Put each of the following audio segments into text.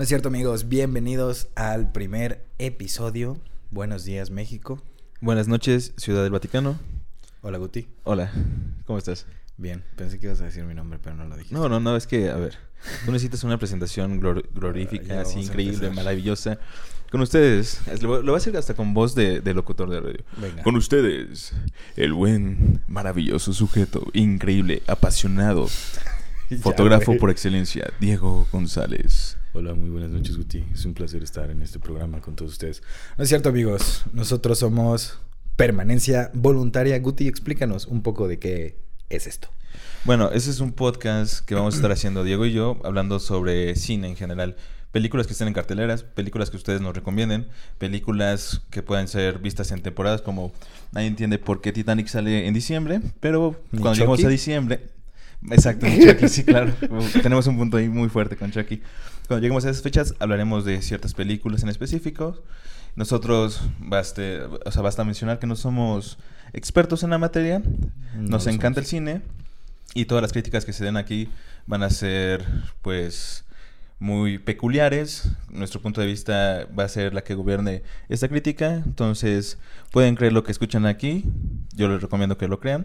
No es cierto, amigos. Bienvenidos al primer episodio. Buenos días, México. Buenas noches, Ciudad del Vaticano. Hola, Guti. Hola, ¿cómo estás? Bien, pensé que ibas a decir mi nombre, pero no lo dijiste. No, no, no, es que, a ver, tú necesitas una presentación glor- glorífica, así increíble, maravillosa. Con ustedes, es- lo, lo voy a hacer hasta con voz de, de locutor de radio. Venga. Con ustedes, el buen, maravilloso sujeto, increíble, apasionado, fotógrafo por excelencia, Diego González. Hola, muy buenas noches, Guti. Es un placer estar en este programa con todos ustedes. No es cierto, amigos. Nosotros somos Permanencia Voluntaria. Guti, explícanos un poco de qué es esto. Bueno, ese es un podcast que vamos a estar haciendo Diego y yo, hablando sobre cine en general. Películas que estén en carteleras, películas que ustedes nos recomienden, películas que puedan ser vistas en temporadas, como nadie entiende por qué Titanic sale en diciembre, pero cuando Chucky. a diciembre, exacto, Chucky, sí, claro, tenemos un punto ahí muy fuerte con Chucky. Cuando lleguemos a esas fechas, hablaremos de ciertas películas en específico. Nosotros, baste, o sea, basta mencionar que no somos expertos en la materia, No nos encanta el cine y todas las críticas que se den aquí van a ser, pues, muy peculiares. Nuestro punto de vista va a ser la que gobierne esta crítica. Entonces, pueden creer lo que escuchan aquí. Yo les recomiendo que lo crean.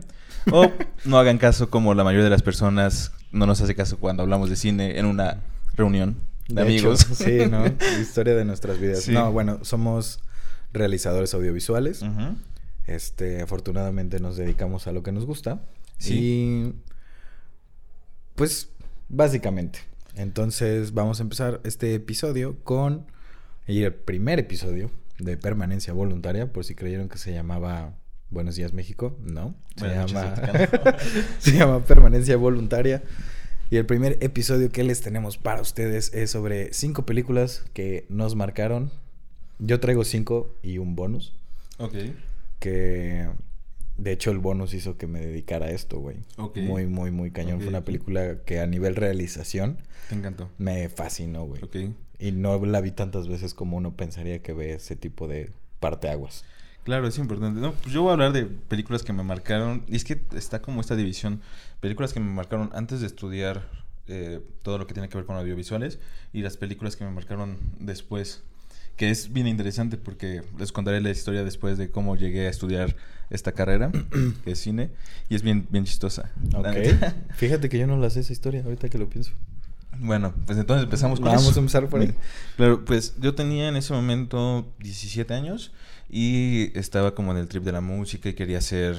O no hagan caso como la mayoría de las personas no nos hace caso cuando hablamos de cine en una reunión de, De hecho, amigos. sí, ¿no? Historia de nuestras vidas. Sí. No, bueno, somos realizadores audiovisuales. Este, afortunadamente nos dedicamos a lo que nos gusta. Sí. Y pues básicamente. Entonces vamos a empezar este episodio con y el primer episodio de permanencia voluntaria, por si creyeron que se llamaba Buenos días México, no, se Buenas llama se llama permanencia voluntaria. Y el primer episodio que les tenemos para ustedes es sobre cinco películas que nos marcaron. Yo traigo cinco y un bonus Ok. que de hecho el bonus hizo que me dedicara a esto, güey. Ok. Muy, muy, muy cañón. Fue una película que a nivel realización Te encantó. me fascinó, güey. Ok. Y no la vi tantas veces como uno pensaría que ve ese tipo de parteaguas. Claro, es importante. No, pues yo voy a hablar de películas que me marcaron. Y es que está como esta división. Películas que me marcaron antes de estudiar eh, todo lo que tiene que ver con audiovisuales. Y las películas que me marcaron después. Que es bien interesante porque les contaré la historia después de cómo llegué a estudiar esta carrera, que es cine. Y es bien, bien chistosa. la Ok. neta. Fíjate que yo no la sé esa historia, ahorita que lo pienso. Bueno, pues entonces empezamos con Vamos eso. a empezar por ahí. Claro, pues yo tenía en ese momento 17 años y estaba como en el trip de la música y quería ser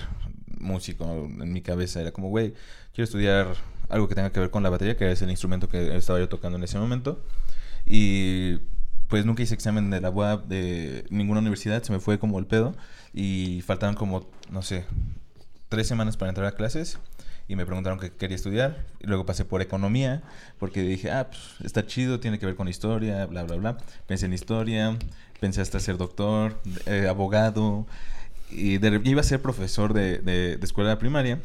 músico en mi cabeza. Era como, güey, quiero estudiar algo que tenga que ver con la batería, que es el instrumento que estaba yo tocando en ese momento. Y pues nunca hice examen de la UAP de ninguna universidad, se me fue como el pedo y faltaban como, no sé, tres semanas para entrar a clases y me preguntaron qué quería estudiar. Y luego pasé por economía, porque dije, ah, pues está chido, tiene que ver con historia, bla, bla, bla. Pensé en historia, pensé hasta ser doctor, eh, abogado, y de, iba a ser profesor de, de, de escuela primaria.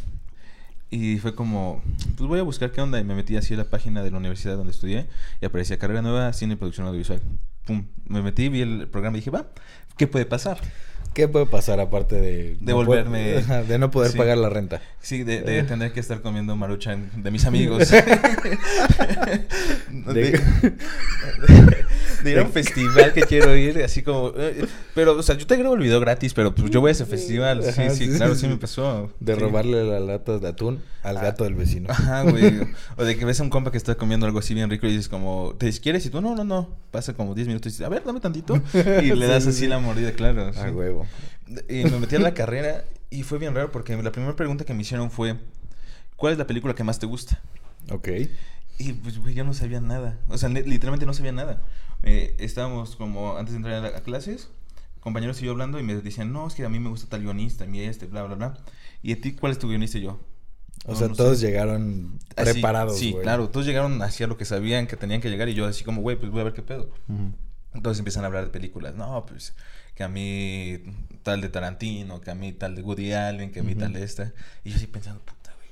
Y fue como, pues voy a buscar qué onda. Y me metí así a la página de la universidad donde estudié y aparecía carrera nueva, cine y producción audiovisual. Pum, me metí, vi el programa y dije, va, ¿qué puede pasar? ¿Qué puede pasar aparte de... De no volverme- de no poder Sí. pagar la renta? Sí, de, de tener que estar comiendo maruchan de mis amigos. de, De- de ir a un festival que quiero ir, así como... eh, Pero, o sea, yo te grabo el video gratis, pero pues yo voy a ese festival. Sí, sí, sí, claro, sí, sí me pasó. De Sí. robarle las latas de atún al Ah. gato del vecino. Ajá, güey. O de que ves a un compa que está comiendo algo así bien rico y dices como, ¿te quieres? Y tú, no, no, no. Pasa como 10 minutos y dices, a ver, dame tantito. Y le das Sí, así sí. la mordida, claro. sí. A huevo. Y me metí a la carrera y fue bien raro porque la primera pregunta que me hicieron fue, ¿cuál es la película que más te gusta? Ok. Y pues, güey, yo no sabía nada. O sea, literalmente no sabía nada. Eh, estábamos como antes de entrar a, a clases, compañeros y yo hablando y me decían, no, es que a mí me gusta tal guionista, a mí este, bla, bla, bla. ¿Y a ti cuál es tu guionista? Y yo. O "No, sea, no todos sé". llegaron Así, preparados, Sí, güey. claro. Todos llegaron hacia lo que sabían que tenían que llegar y yo así como, güey, pues voy a ver qué pedo. Ujú. Entonces empiezan a hablar de películas. No, pues que a mí tal de Tarantino, que a mí tal de Woody Allen, que a mí tal de esta. Y yo así pensando, puta, güey.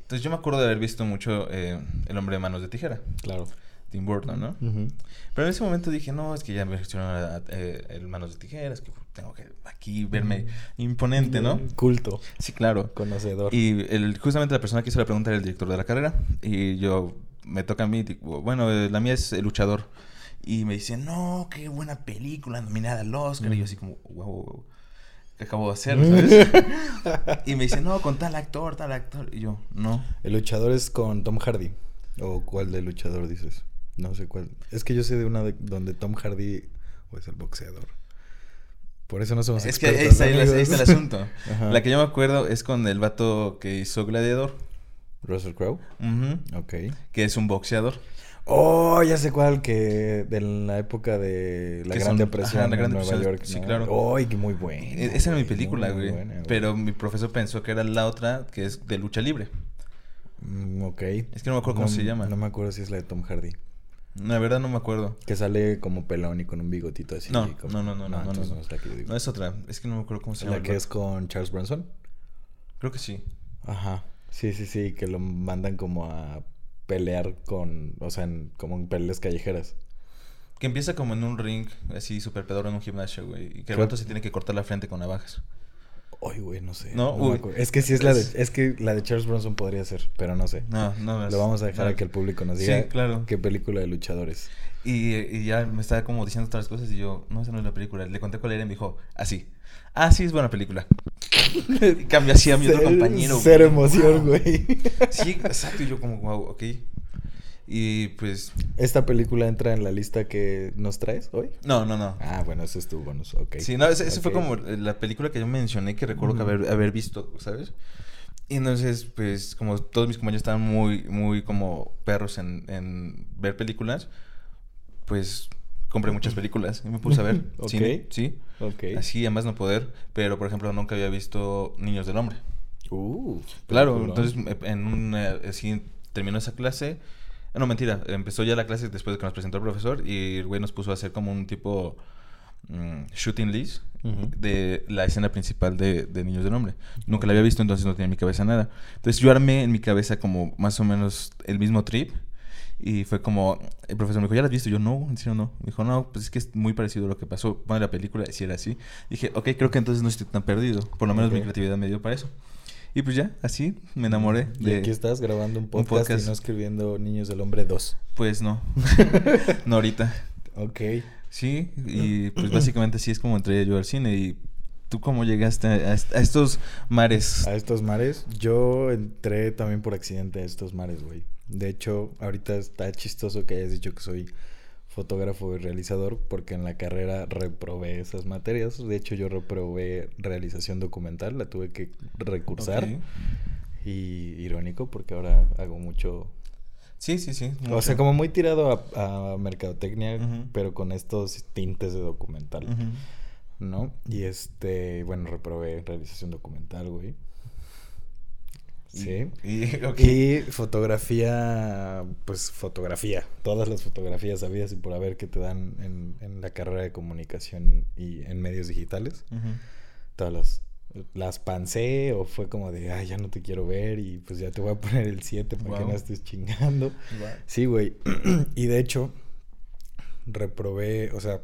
Entonces yo me acuerdo de haber visto mucho eh, El hombre de manos de tijera, Claro. Tim Burton, ¿no? Pero en ese momento dije, no, es que ya me reaccionó eh, el manos de tijeras, que tengo que aquí verme imponente, ¿no? Culto, Sí, claro. conocedor. Y el, justamente la persona que hizo la pregunta era el director de la carrera. Y yo me toca a mí, tipo, bueno, eh, la mía es El Luchador. Y me dicen, no, qué buena película, nominada al Oscar. Y yo así como, wow, wow, wow, ¿qué acabo de hacer? ¿sabes? y me dicen, no, con tal actor, tal actor. Y yo, no. El luchador es con Tom Hardy. ¿O cuál de luchador dices? No sé cuál. Es que yo sé de una de- donde Tom Hardy o es el boxeador. Por eso no somos Es que ahí está, ahí el asunto. La que yo me acuerdo es con el vato que hizo Gladiador. Russell Crowe. Ujú, Ok. Que es un boxeador. Oh, ya sé cuál, que de la época de la Que Gran son- Depresión ajá, la en Gran Nueva Depresión, York. sí, ¿no? claro. Ay, que muy buena. E- Esa era mi güey, película, güey. buena, güey. Pero mi profesor pensó que era la otra, que es de lucha libre. Mm, ok. Es que no me acuerdo cómo se llama. No me acuerdo si es la de Tom Hardy. La verdad no me acuerdo. Que sale como pelón y con un bigotito así. No, como- no, no, no, no, no, entonces no. es la que yo digo. No es otra. Es que no me acuerdo cómo se la llama. que es con Charles Bronson. Creo que sí. Ajá. Sí, sí, sí, que lo mandan como a pelear con, o sea, en- como en peleas callejeras. Que empieza como en un ring, así súper pedorro en un gimnasio, güey. Y que el Creo- vato se tiene que cortar la frente con navajas. Ay, güey, no sé. No, me acuerdo. Es que sí es la de, Es- que la de Charles Bronson podría ser, pero no sé. No, no. es- Lo vamos a dejar no. a que el público nos Sí, diga claro. qué película de luchadores. Y, y ya me estaba como diciendo otras cosas y yo, no, esa no es la película. Le conté cuál era y me dijo, así. Ah, sí, es buena película. y cambia así a mi otro compañero. Güey. emoción, güey. Sí, exacto. Y yo como, wow, ok. Y pues, ¿Esta película entra en la lista que nos traes hoy? no, no, no. Ah, bueno, ese es tu bonus, ok. Sí, no, ese, ese fue como la película que yo mencioné que recuerdo que Ujú. haber, haber visto, ¿sabes? Y entonces, pues, como todos mis compañeros estaban muy, muy como perros en, en ver películas, pues compré muchas películas y me puse a ver. Ok. cine, sí. Ok. Así, a más no poder. Pero, por ejemplo, nunca había visto Niños del Hombre. Uh, Claro, peliculón. entonces en un, eh, así terminó esa clase. No, mentira, empezó ya la clase después de que nos presentó el profesor y el güey nos puso a hacer como un tipo mm, shooting list de la escena principal de, de Niños del Hombre. Nunca la había visto, entonces no tenía en mi cabeza nada. Entonces yo armé en mi cabeza como más o menos el mismo trip y fue como, el profesor me dijo, ¿ya la has visto? Yo, no, en serio no. Me dijo, no, pues es que es muy parecido a lo que pasó. Pone la película si era así. Dije, ok, creo que entonces no estoy tan perdido. Por lo menos mi creatividad me dio para eso. Y pues ya, así me enamoré Y de... aquí estás grabando un un podcast, y no escribiendo Niños del Hombre 2. Pues no. no ahorita. Ok. Sí, y pues básicamente así es como entré yo al cine. ¿Y tú cómo llegaste a estos mares? A estos mares, yo entré también por accidente a estos mares, güey. De hecho, ahorita está chistoso que hayas dicho que soy fotógrafo y realizador, porque en la carrera reprobé esas materias. De hecho, yo reprobé realización documental, la tuve que recursar. Y irónico, porque ahora hago mucho Sí, sí, sí. O sea, como muy tirado a, a mercadotecnia, pero con estos tintes de documental. ¿no? Y este, bueno, reprobé realización documental, güey. Sí. Y, fotografía, pues fotografía, todas las fotografías sabidas y por haber que te dan en, en la carrera de comunicación y en medios digitales, todas las, las pancé o fue como de, ay, ya no te quiero ver y pues ya te voy a poner el 7 para que no estés chingando. Sí, güey. y de hecho, reprobé, o sea,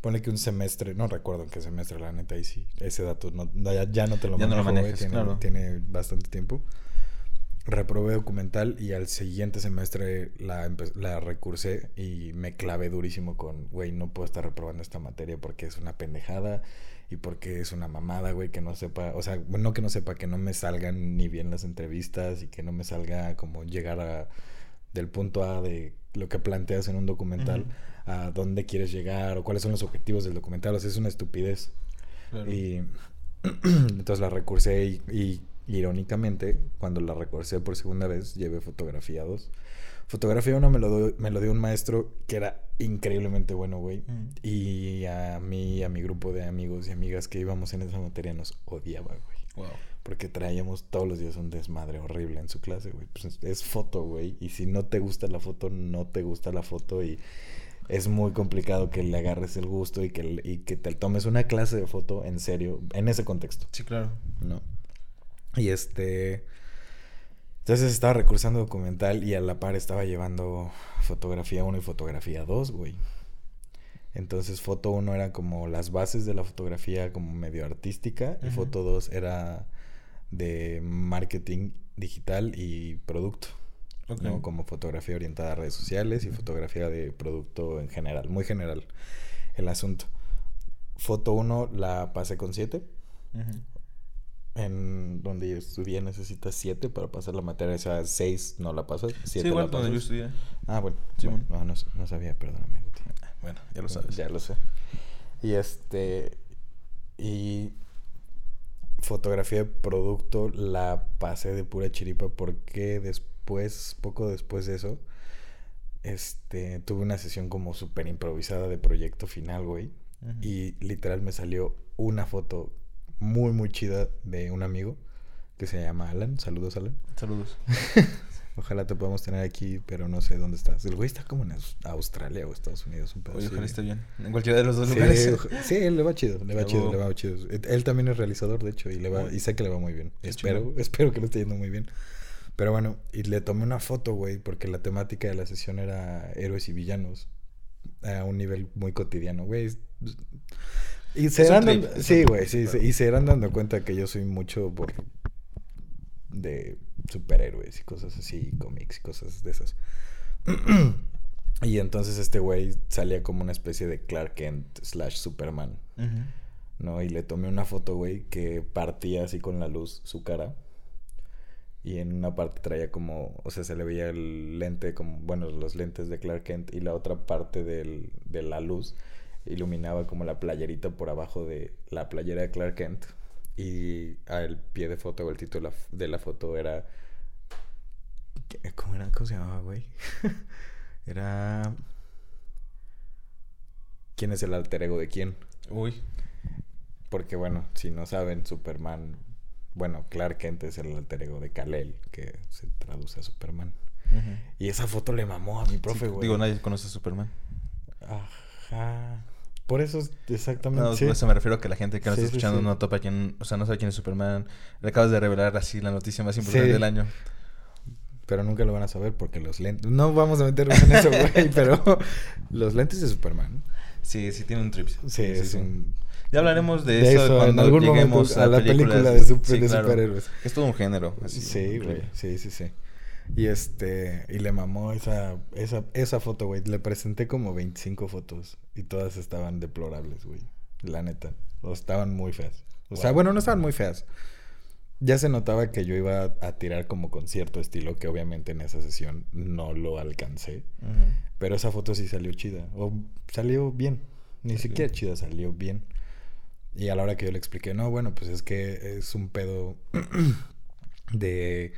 pone que un semestre, no recuerdo en qué semestre, la neta, y sí, ese dato no, ya, ya no te lo Ya no lo manejas, tiene, claro. tiene bastante tiempo. Reprobé documental y al siguiente semestre la, la recursé y me clavé durísimo con, güey, no puedo estar reprobando esta materia porque es una pendejada y porque es una mamada, güey, que no sepa, o sea, no que no sepa, que no me salgan ni bien las entrevistas y que no me salga como llegar a del punto A de lo que planteas en un documental. A dónde quieres llegar o cuáles son los objetivos del documental, o sea, es una estupidez. Claro. Y entonces la recursé y, y irónicamente, cuando la recursé por segunda vez, llevé fotografía 2. Fotografía 1 me lo, dio- me lo dio un maestro que era increíblemente bueno, güey. Mm. Y a mí, y a mi grupo de amigos y amigas que íbamos en esa materia nos odiaba, güey. Wow. Porque traíamos todos los días un desmadre horrible en su clase, güey. Pues es- es foto, güey. Y si no te gusta la foto, no te gusta la foto. Y es muy complicado que le agarres el gusto y que, y que te tomes una clase de foto en serio, en ese contexto, Sí, claro. ¿no? Y este... Entonces estaba recursando documental y a la par estaba llevando fotografía 1 y fotografía 2, güey. Entonces foto 1 era como las bases de la fotografía como medio artística y foto 2 era de marketing digital y producto. ¿No? Como fotografía orientada a redes sociales y fotografía de producto en general, muy general el asunto. Foto 1 la pasé con 7. Ujú. En donde yo estudié necesitas 7 para pasar la materia, o sea, 6 no la pasas, 7 Sí, igual la yo estudié. Ah, bueno, Sí, bueno, bueno. no, no, no sabía, perdóname. Guti. Bueno, ya lo sabes. Ya lo sé. Y este. Y. Fotografía de producto la pasé de pura chiripa porque después, poco después de eso, este, tuve una sesión como súper improvisada de proyecto final, güey. Y literal me salió una foto muy, muy chida de un amigo que se llama Alan. Saludos, Alan. Saludos. Ojalá te podamos tener aquí, pero no sé dónde estás. El güey está como en Aus- Australia o Estados Unidos, un pedo Oye, ojalá esté bien. En cualquiera de los dos Sí, lugares. oja- sí, le va chido, le va chido, le va chido. Él también es realizador, de hecho, y le va, y sé que le va muy bien. Qué Espero, espero que le esté yendo muy bien. Pero bueno, y le tomé una foto, güey, porque la temática de la sesión era héroes y villanos. A un nivel muy cotidiano, güey. Y se irán trip, dando, sí, güey, sí, y se irán dando cuenta que yo soy mucho por de superhéroes y cosas así, cómics y cosas de esas. y entonces este güey salía como una especie de Clark Kent slash Superman. ¿no? Y le tomé una foto, güey, que partía así con la luz su cara. Y en una parte traía como, o sea, se le veía el lente, como, bueno, los lentes de Clark Kent. Y la otra parte del- de la luz iluminaba como la playerita por abajo de la playera de Clark Kent. Y al pie de foto, o el título de la, foto era... ¿qué- ¿Cómo era? ¿Cómo se llamaba, güey? era... ¿Quién es el alter ego de quién? Uy. Porque bueno, si no saben, Superman, bueno, Clark Kent es el alter ego de Kal-El, que se traduce a Superman. Y esa foto le mamó a mi profe, Sí, güey. Digo, nadie conoce a Superman. Ajá. Por eso es exactamente. No, sí. por eso me refiero a que la gente que nos Sí, está escuchando no topa quién, o sea, no sabe quién es Superman. Le acabas de revelar así la noticia más importante del año. Pero nunca lo van a saber porque los lentes. No vamos a meternos en eso, güey, pero los lentes de Superman. Sí, sí tiene un trip. Sí, es un. Ya hablaremos de, de eso, eso en cuando algún lleguemos momento a la película de super- sí, de claro. superhéroes. Es todo un género. así, Sí, güey. Sí, sí, sí. Y este, y le mamó esa, esa, esa foto, güey. Le presenté como 25 fotos y todas estaban deplorables, güey. La neta. O estaban muy feas. O sea, bueno, no estaban muy feas. Ya se notaba que yo iba a tirar como con cierto estilo, que obviamente en esa sesión no lo alcancé. Pero esa foto sí salió chida. O salió bien. Ni siquiera chida, salió bien. Y a la hora que yo le expliqué, no, bueno, pues es que es un pedo de,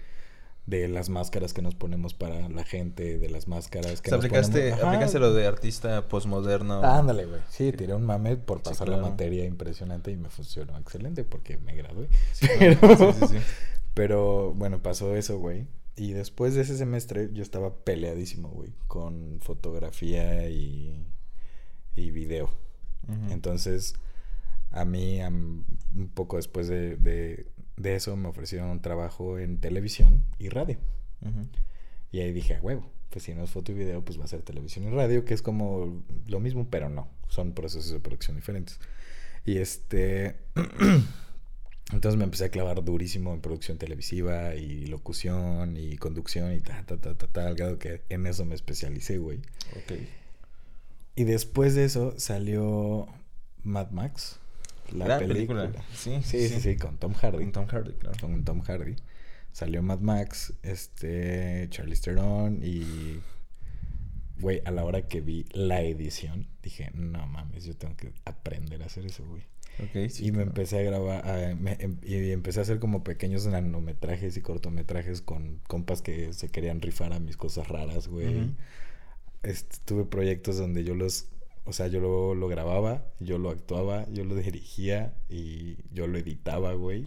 de las máscaras que nos ponemos para la gente, de las máscaras que O sea, nos aplicaste, ponemos. Aplicaste lo de artista postmoderno. Ah, ándale, güey. Sí, tiré un mame por Sí, pasar claro. la materia impresionante y me funcionó excelente porque me gradué. Sí, Pero, sí, pero bueno, pasó eso, güey. Y después de ese semestre yo estaba peleadísimo, güey, con fotografía y, y video. Entonces, a mí, am- un poco después de, de- de eso, me ofrecieron un trabajo en televisión y radio. Y ahí dije, a huevo, pues si no es foto y video, pues va a ser televisión y radio, que es como lo mismo, pero no, son procesos de producción diferentes. Y este, entonces me empecé a clavar durísimo en producción televisiva y locución y conducción y ta, ta, ta, ta, ta, al grado que en eso me especialicé, güey. Ok. Y después de eso salió Mad Max, la Gran película. película. Sí, Sí, sí, sí, con Tom Hardy. Con Tom Hardy, claro. Con Tom Hardy. Salió Mad Max, este, Charlize Theron y... Güey, a la hora que vi la edición, dije, no mames, yo tengo que aprender a hacer eso, güey. Sí. y me claro. empecé a grabar, a- me- em- y empecé a hacer como pequeños nanometrajes y cortometrajes con compas que se querían rifar a mis cosas raras, güey. Este, tuve proyectos donde yo los, o sea, yo lo, lo grababa, yo lo actuaba, yo lo dirigía y yo lo editaba, güey.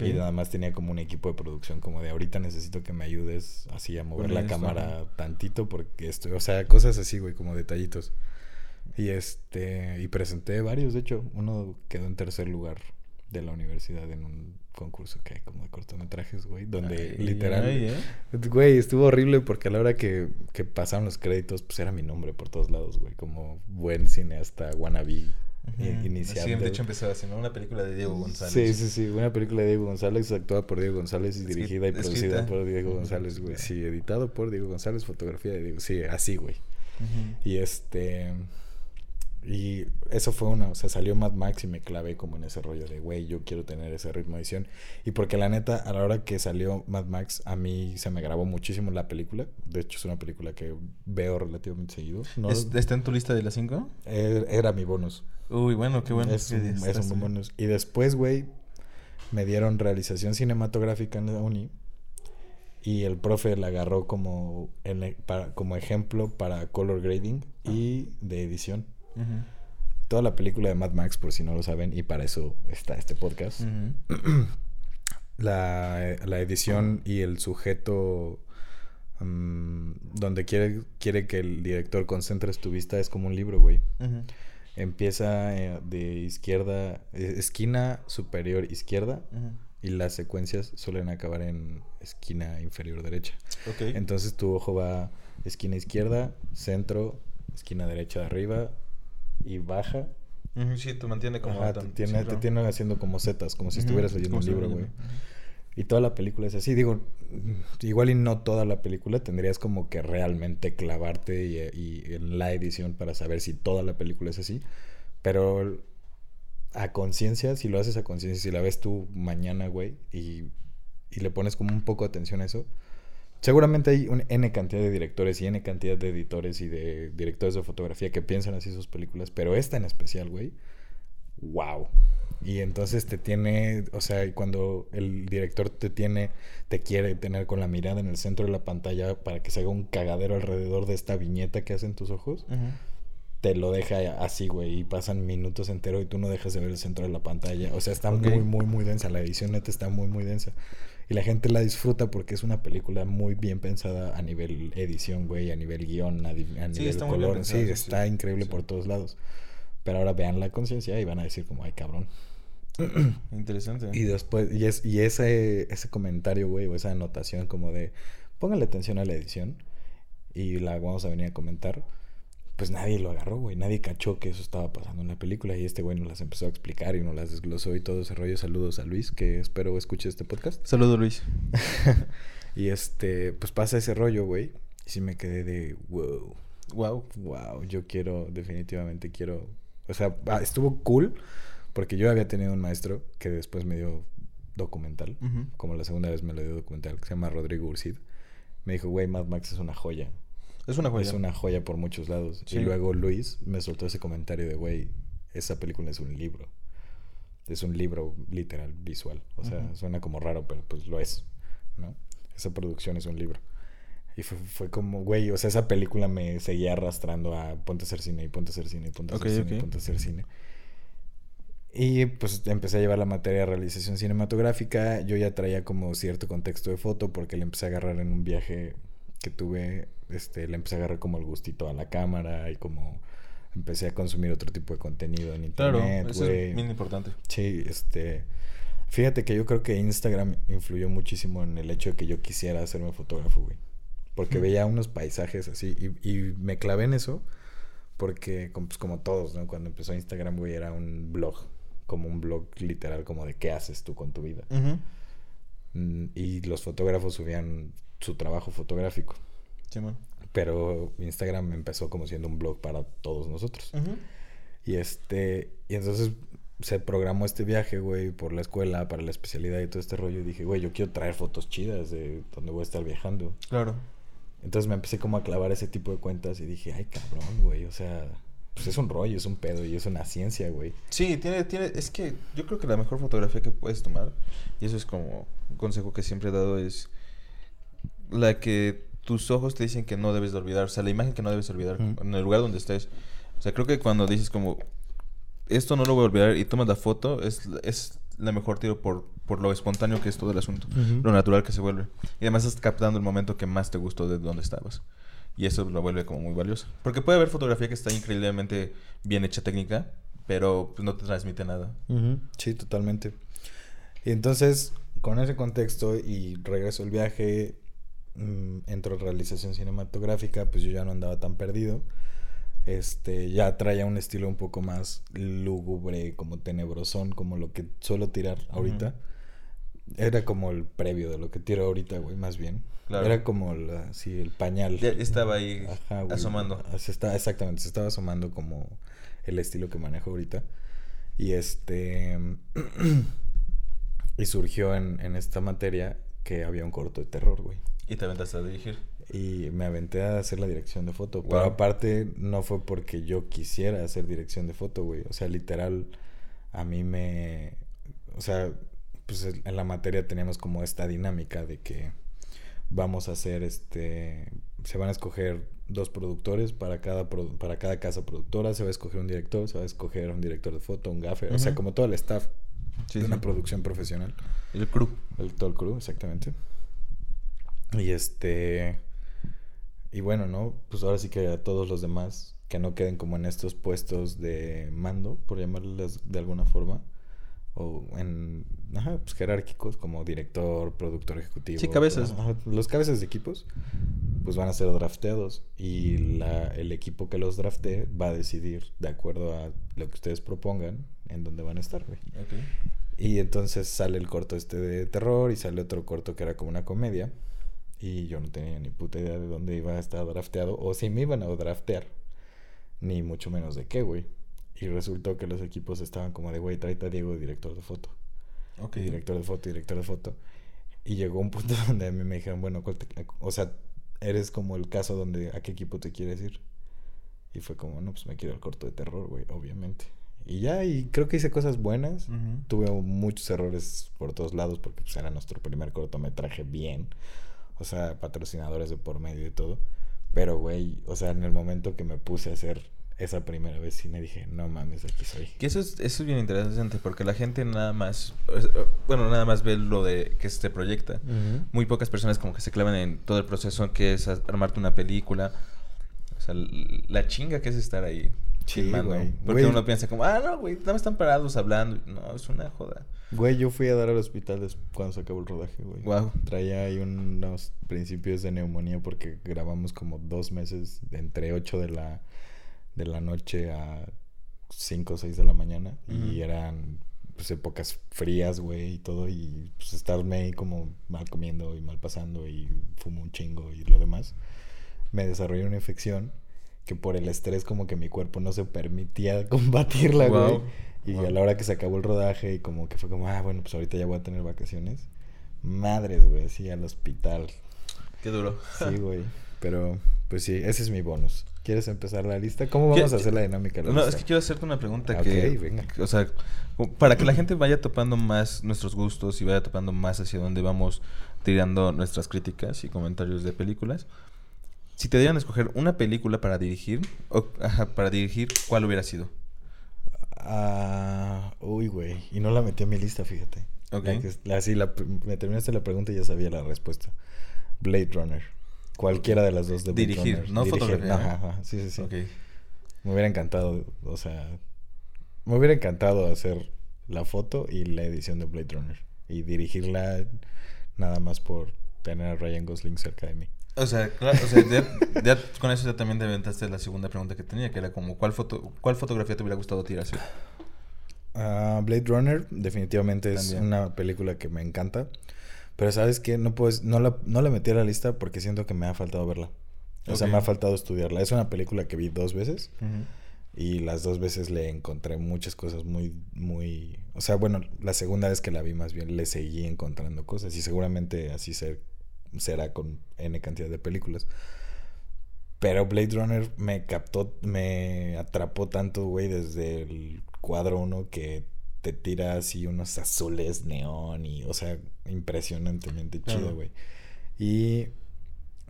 Y nada más tenía como un equipo de producción como de ahorita necesito que me ayudes así a mover la cámara tantito porque estoy, o sea, cosas así, güey, como detallitos. Y este, y presenté varios, de hecho, uno quedó en tercer lugar de la universidad en un concurso que hay como de cortometrajes, güey, donde Ay, literal, ay, ¿eh? güey, estuvo horrible porque a la hora que, que pasaron los créditos, pues era mi nombre por todos lados, güey, como buen cineasta wannabe eh, iniciando. Sí, de hecho empezaba así, ¿no? Una película de Diego González. Sí, sí, sí, una película de Diego González, actuada por Diego González y dirigida y producida escrita. por Diego González, güey. Sí, editado por Diego González, fotografía de Diego. Sí, así, güey. Y este. Y eso fue una. O sea, salió Mad Max y me clavé como en ese rollo de, güey, yo quiero tener ese ritmo de edición. Y porque la neta, a la hora que salió Mad Max, a mí se me grabó muchísimo la película. De hecho, es una película que veo relativamente seguido. No, ¿Es- ¿Está en tu lista de las cinco? er- era mi bonus. Uy, bueno, qué bueno. es, que un, es un bonus. Y después, güey, me dieron realización cinematográfica en la uni. Y el profe la agarró como, en e- para, como ejemplo para color grading y de edición. Toda la película de Mad Max, por si no lo saben, y para eso está este podcast. La, la edición y el sujeto mm, donde quiere, quiere que el director concentres tu vista es como un libro, güey. Empieza eh, de izquierda, eh, esquina superior izquierda, y las secuencias suelen acabar en esquina inferior derecha. Entonces tu ojo va esquina izquierda, centro, esquina derecha de arriba y baja. Sí, te mantiene como... Ajá, te, tiene, siempre- te tiene haciendo como setas, como si estuvieras leyendo como un libro, güey. Y toda la película es así. Digo, igual y no toda la película, tendrías como que realmente clavarte y, y en la edición para saber si toda la película es así. Pero a conciencia, si lo haces a conciencia, si la ves tú mañana, güey, y, y le pones como un poco de atención a eso, seguramente hay un N cantidad de directores y N cantidad de editores y de directores de fotografía que piensan así sus películas, pero esta en especial, güey, wow. Y entonces te tiene, o sea, cuando el director te tiene, te quiere tener con la mirada en el centro de la pantalla para que se haga un cagadero alrededor de esta viñeta que hacen tus ojos, te lo deja así, güey, y pasan minutos enteros y tú no dejas de ver el centro de la pantalla. O sea, está muy, muy, muy densa. La edición neta está muy, muy densa. Y la gente la disfruta porque es una película muy bien pensada a nivel edición, güey, a nivel guion, a, a Sí, nivel muy bien color. pensada, sí, sí, está sí. increíble Sí. por todos lados. Pero ahora vean la conciencia y van a decir como, ay, cabrón. Interesante. Y después, y, es, y ese, ese comentario, güey, o esa anotación como de, póngale atención a la edición y la vamos a venir a comentar, pues nadie lo agarró, güey, nadie cachó que eso estaba pasando en la película y este güey nos las empezó a explicar y nos las desglosó y todo ese rollo. Saludos a Luis, que espero escuche este podcast. Saludos, Luis. y este, pues pasa ese rollo, güey, y sí me quedé de, wow, Wow. wow, yo quiero, definitivamente quiero, o sea, ah, estuvo cool porque yo había tenido un maestro que después me dio documental, como la segunda vez me lo dio documental, que se llama Rodrigo Ursid. Me dijo, güey, Mad Max es una joya. Es una joya. Es una joya por muchos lados. Sí. Y luego Luis me soltó ese comentario de, güey, esa película es un libro. Es un libro literal, visual. O sea, suena como raro, pero pues lo es, ¿no? Esa producción es un libro. Y fue, fue como, güey, o sea, esa película me seguía arrastrando a ponte a hacer cine y ponte a hacer cine y ponte a hacer cine y ponte a hacer cine. Y pues empecé a llevar la materia de realización cinematográfica. Yo ya traía como cierto contexto de foto porque le empecé a agarrar en un viaje que tuve, este, le empecé a agarrar como el gustito a la cámara y como empecé a consumir otro tipo de contenido en Claro, internet, eso es bien importante. Sí, este, fíjate que yo creo que Instagram influyó muchísimo en el hecho de que yo quisiera hacerme fotógrafo, güey. Porque veía unos paisajes así y, y me clavé en eso porque pues, como todos, ¿no? Cuando empezó Instagram, güey, era un blog, como un blog literal como de qué haces tú con tu vida. Mm, Y los fotógrafos subían su trabajo fotográfico. Simón. Pero Instagram empezó como siendo un blog para todos nosotros. Y este, y entonces se programó este viaje, güey, por la escuela, para la especialidad y todo este rollo. Y dije, güey, yo quiero traer fotos chidas de donde voy a estar viajando. Claro. Entonces me empecé como a clavar ese tipo de cuentas y dije, ay, cabrón, güey, o sea, pues es un rollo, es un pedo y es una ciencia, güey. Sí, tiene, tiene, es que yo creo que la mejor fotografía que puedes tomar, y eso es como un consejo que siempre he dado, es la que tus ojos te dicen que no debes de olvidar, o sea, la imagen que no debes de olvidar, en el lugar donde estés. O sea, creo que cuando dices como, esto no lo voy a olvidar y tomas la foto, es, es la mejor tiro por, por lo espontáneo que es todo el asunto, lo natural que se vuelve. Y además estás captando el momento que más te gustó de donde estabas. Y eso lo vuelve como muy valioso. Porque puede haber fotografía que está increíblemente bien hecha técnica, pero pues, no te transmite nada. Sí, totalmente. Y entonces, con ese contexto y regreso al viaje, mm, entro a realización cinematográfica, pues yo ya no andaba tan perdido. Este, ya traía un estilo un poco más lúgubre, como tenebrosón, como lo que suelo tirar ahorita. Era como el previo de lo que tiro ahorita, güey, más bien. Claro. Era como la, sí, el pañal. Ya estaba ahí Ajá, güey. asomando. Se está, exactamente, se estaba asomando como el estilo que manejo ahorita. Y este. y surgió en, en esta materia que había un corto de terror, güey. Y te aventaste a dirigir. Y me aventé a hacer la dirección de foto. Pero aparte, no fue porque yo quisiera hacer dirección de foto, güey. O sea, literal, a mí me. O sea, pues en la materia teníamos como esta dinámica de que vamos a hacer este. Se van a escoger dos productores para cada, produ- para cada casa productora. Se va a escoger un director, se va a escoger un director de foto, un gaffer. O sea, como todo el staff Sí, de sí. una producción profesional. El crew. El todo el crew, exactamente. Y este. Y bueno, ¿no? Pues ahora sí que a todos los demás que no queden como en estos puestos de mando, por llamarles de alguna forma. O en. Ajá, pues jerárquicos, como director, productor ejecutivo. Sí, cabezas. ajá, los cabezas de equipos, pues van a ser drafteados. Y la, el equipo que los draftee va a decidir, de acuerdo a lo que ustedes propongan, en dónde van a estar, güey. Ok. Y entonces sale el corto este de terror y sale otro corto que era como una comedia. Y yo no tenía ni puta idea de dónde iba a estar drafteado o si me iban a draftear. Ni mucho menos de qué, güey. Y resultó que los equipos estaban como de, güey, tráete a Diego, director de foto. Ok. Director de foto, director de foto. Y llegó un punto donde a mí me dijeron, bueno, ¿cuál te- o sea, eres como el caso donde a qué equipo te quieres ir. Y fue como, no, pues me quiero el corto de terror, güey, obviamente. Y ya, y creo que hice cosas buenas. Ujú. Tuve muchos errores por todos lados porque pues, era nuestro primer cortometraje bien. O sea, patrocinadores de por medio y todo. Pero, güey, o sea, en el momento que me puse a hacer esa primera vez, sí me dije, no mames, aquí soy. Que eso es, eso es bien interesante porque la gente nada más, bueno, nada más ve lo de que se proyecta. Muy pocas personas como que se clavan en todo el proceso que es armarte una película. O sea, la chinga que es estar ahí. Sí, filmando. Porque uno piensa como, ah, no, güey, nada más están parados hablando. No, es una joda. Güey, yo fui a dar al hospital cuando se acabó el rodaje, güey. Wow. Traía ahí unos principios de neumonía porque grabamos como dos meses entre 8 de la, de la noche a 5 o 6 de la mañana. Y eran pues épocas frías, güey, y todo. Y pues estarme ahí como mal comiendo y mal pasando y fumo un chingo y lo demás. Me desarrollé una infección que por el estrés como que mi cuerpo no se permitía combatirla, güey. Y Wow. a la hora que se acabó el rodaje y como que fue como, ah, bueno, pues ahorita ya voy a tener vacaciones. Madres, güey, así al hospital. Qué duro. Sí, güey. Pero, pues sí, ese es mi bonus. ¿Quieres empezar la lista? ¿Cómo ¿Qué- vamos a hacer la dinámica? la No, es que quiero hacerte una pregunta Ok, que... venga. O sea, para que la gente vaya topando más nuestros gustos y vaya topando más hacia dónde vamos tirando nuestras críticas y comentarios de películas. Si te dieran a escoger una película para dirigir, o, ajá, para dirigir, ¿cuál hubiera sido? Ah, uy, güey. Y no la metí en mi lista, fíjate. Ok. Que- la- me terminaste la pregunta y ya sabía la respuesta. Blade Runner. Cualquiera de las dos de Blade Dirigir, Runner. no fotografía, Ajá, ajá. Sí, sí, sí. Ok. Me hubiera encantado, o sea, me hubiera encantado hacer la foto y la edición de Blade Runner y dirigirla nada más por tener a Ryan Gosling cerca de mí. O sea, claro, o sea, ya, ya con eso ya también te aventaste la segunda pregunta que tenía, que era como, ¿cuál, foto, cuál fotografía te hubiera gustado tirar? Sí. Ah, Blade Runner definitivamente es También. una película que me encanta, pero sabes que no puedes, no la, no la metí a la lista porque siento que me ha faltado verla. O sea, me ha faltado estudiarla. Es una película que vi dos veces. Y las dos veces le encontré muchas cosas muy, muy... O sea, bueno, la segunda vez que la vi más bien le seguí encontrando cosas y seguramente así ser- será con N cantidad de películas. Pero Blade Runner me captó, me atrapó tanto, güey, desde el cuadro uno que te tira así unos azules neón y, o sea, impresionantemente chido, güey. Y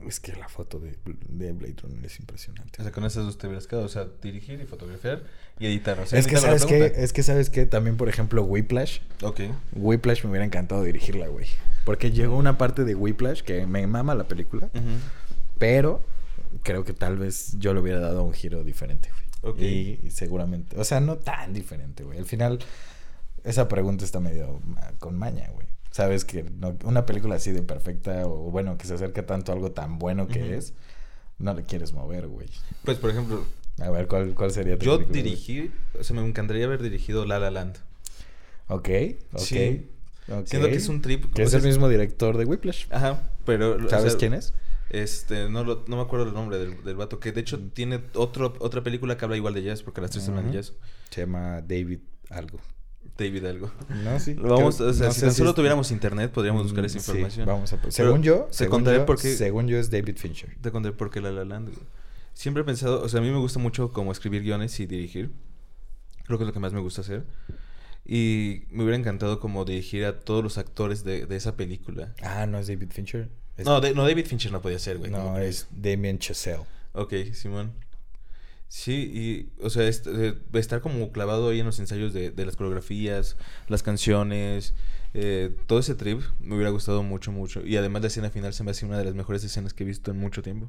es que la foto de, de Blade Runner es impresionante. O sea, con esas dos te hubieras quedado, o sea, dirigir y fotografiar y editar. O sea, Es que sabes que, es que sabes que también, por ejemplo, Whiplash. Ok. Whiplash me hubiera encantado dirigirla, güey. Porque llegó una parte de Whiplash que me mama la película, pero creo que tal vez yo le hubiera dado un giro diferente, güey. Ok. Y, y seguramente, o sea, no tan diferente, güey. Al final, esa pregunta está medio con maña, güey. Sabes que no- una película así de perfecta o bueno, que se acerca tanto a algo tan bueno que es, no le quieres mover, güey. Pues, por ejemplo, A ver, ¿cuál, cuál sería tu Yo película? dirigí, o sea, me encantaría haber dirigido La La Land. Ok, ok. Sí. ok. Siento que es un trip. Que es el mismo director de Whiplash. Ajá, pero... o ¿Sabes sea, quién es? Este, no, lo- no me acuerdo el nombre del, del vato, que de hecho tiene otro, otra película que habla igual de jazz, porque las tres hablan de jazz. Se llama David algo. David algo. No, sí. Vamos, creo- o sea, no si tan solo tuviéramos internet, podríamos buscar esa Mm, sí, información. vamos a... Pero Según yo, te según contaré yo, por qué- según yo es David Fincher. Te conté por qué La La Land. Siempre he pensado, o sea, a mí me gusta mucho como escribir guiones y dirigir. Creo que es lo que más me gusta hacer. Y me hubiera encantado como dirigir a todos los actores de, de esa película. Ah, no es David Fincher. Es- No, de- no, David Fincher no podía ser, güey. no, es Damien Chazelle. Ok, Simón. Sí, y, o sea, est- eh, estar como clavado ahí en los ensayos de, de las coreografías, las canciones, eh, todo ese trip me hubiera gustado mucho, mucho. Y además la escena final se me hace una de las mejores escenas que he visto en mucho tiempo.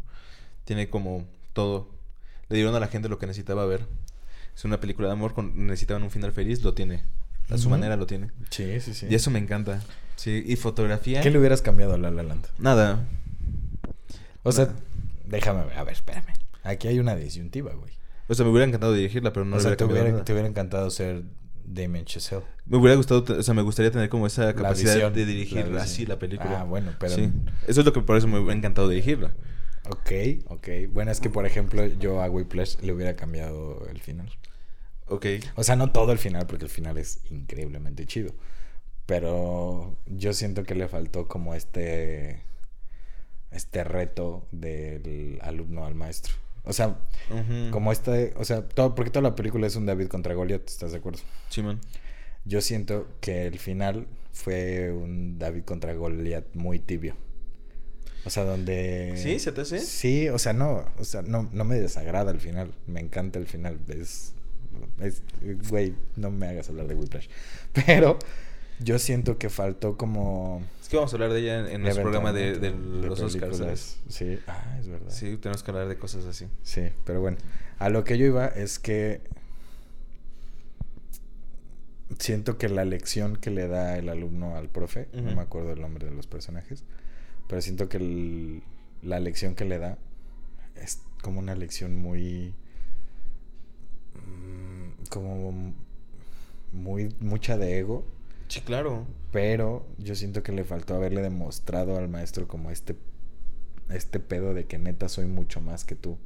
Tiene como todo. Le dieron a la gente lo que necesitaba ver. Es una película de amor, con, necesitaban un final feliz, lo tiene. A su manera lo tiene. Sí, sí, sí. Y eso me encanta. Sí, y fotografía. ¿Qué le hubieras cambiado a La La Land? Nada. O sea, Nada. déjame ver. A ver, espérame. Aquí hay una disyuntiva, güey. O sea, me hubiera encantado dirigirla, pero no o sea, hubiera te hubiera, te hubiera encantado ser Damien Chazelle. Me hubiera gustado, o sea, me gustaría tener como esa capacidad visión, de la dirigir visión. así la película. Ah, bueno, pero- Sí. Eso es lo que por eso me hubiera encantado dirigirla. Ok, ok. Bueno, es que, por ejemplo, yo a Whiplash le hubiera cambiado el final. Ok. O sea, no todo el final, porque el final es increíblemente chido. Pero yo siento que le faltó como este. Este reto del alumno al maestro. O sea, como este. O sea, todo, porque toda la película es un David contra Goliath, ¿estás de acuerdo? Simón. Yo siento que el final fue un David contra Goliath muy tibio. O sea, donde... ¿Sí? ¿Se te hace? Sí, o sea, no, o sea, no, no me desagrada el final. Me encanta el final. Es, es, güey, no me hagas hablar de Whiplash. Pero yo siento que faltó como... Que vamos a hablar de ella en, en nuestro programa de, los Oscars. Sí, ah, es verdad. Sí, tenemos que hablar de cosas así. Sí, pero bueno, a lo que yo iba es que siento que la lección que le da el alumno al profe, no me acuerdo el nombre de los personajes, pero siento que el- la lección que le da es como una lección muy mm, como muy mucha de ego, Sí, claro. pero yo siento que le faltó haberle demostrado al maestro como este este pedo de que neta soy mucho más que tú.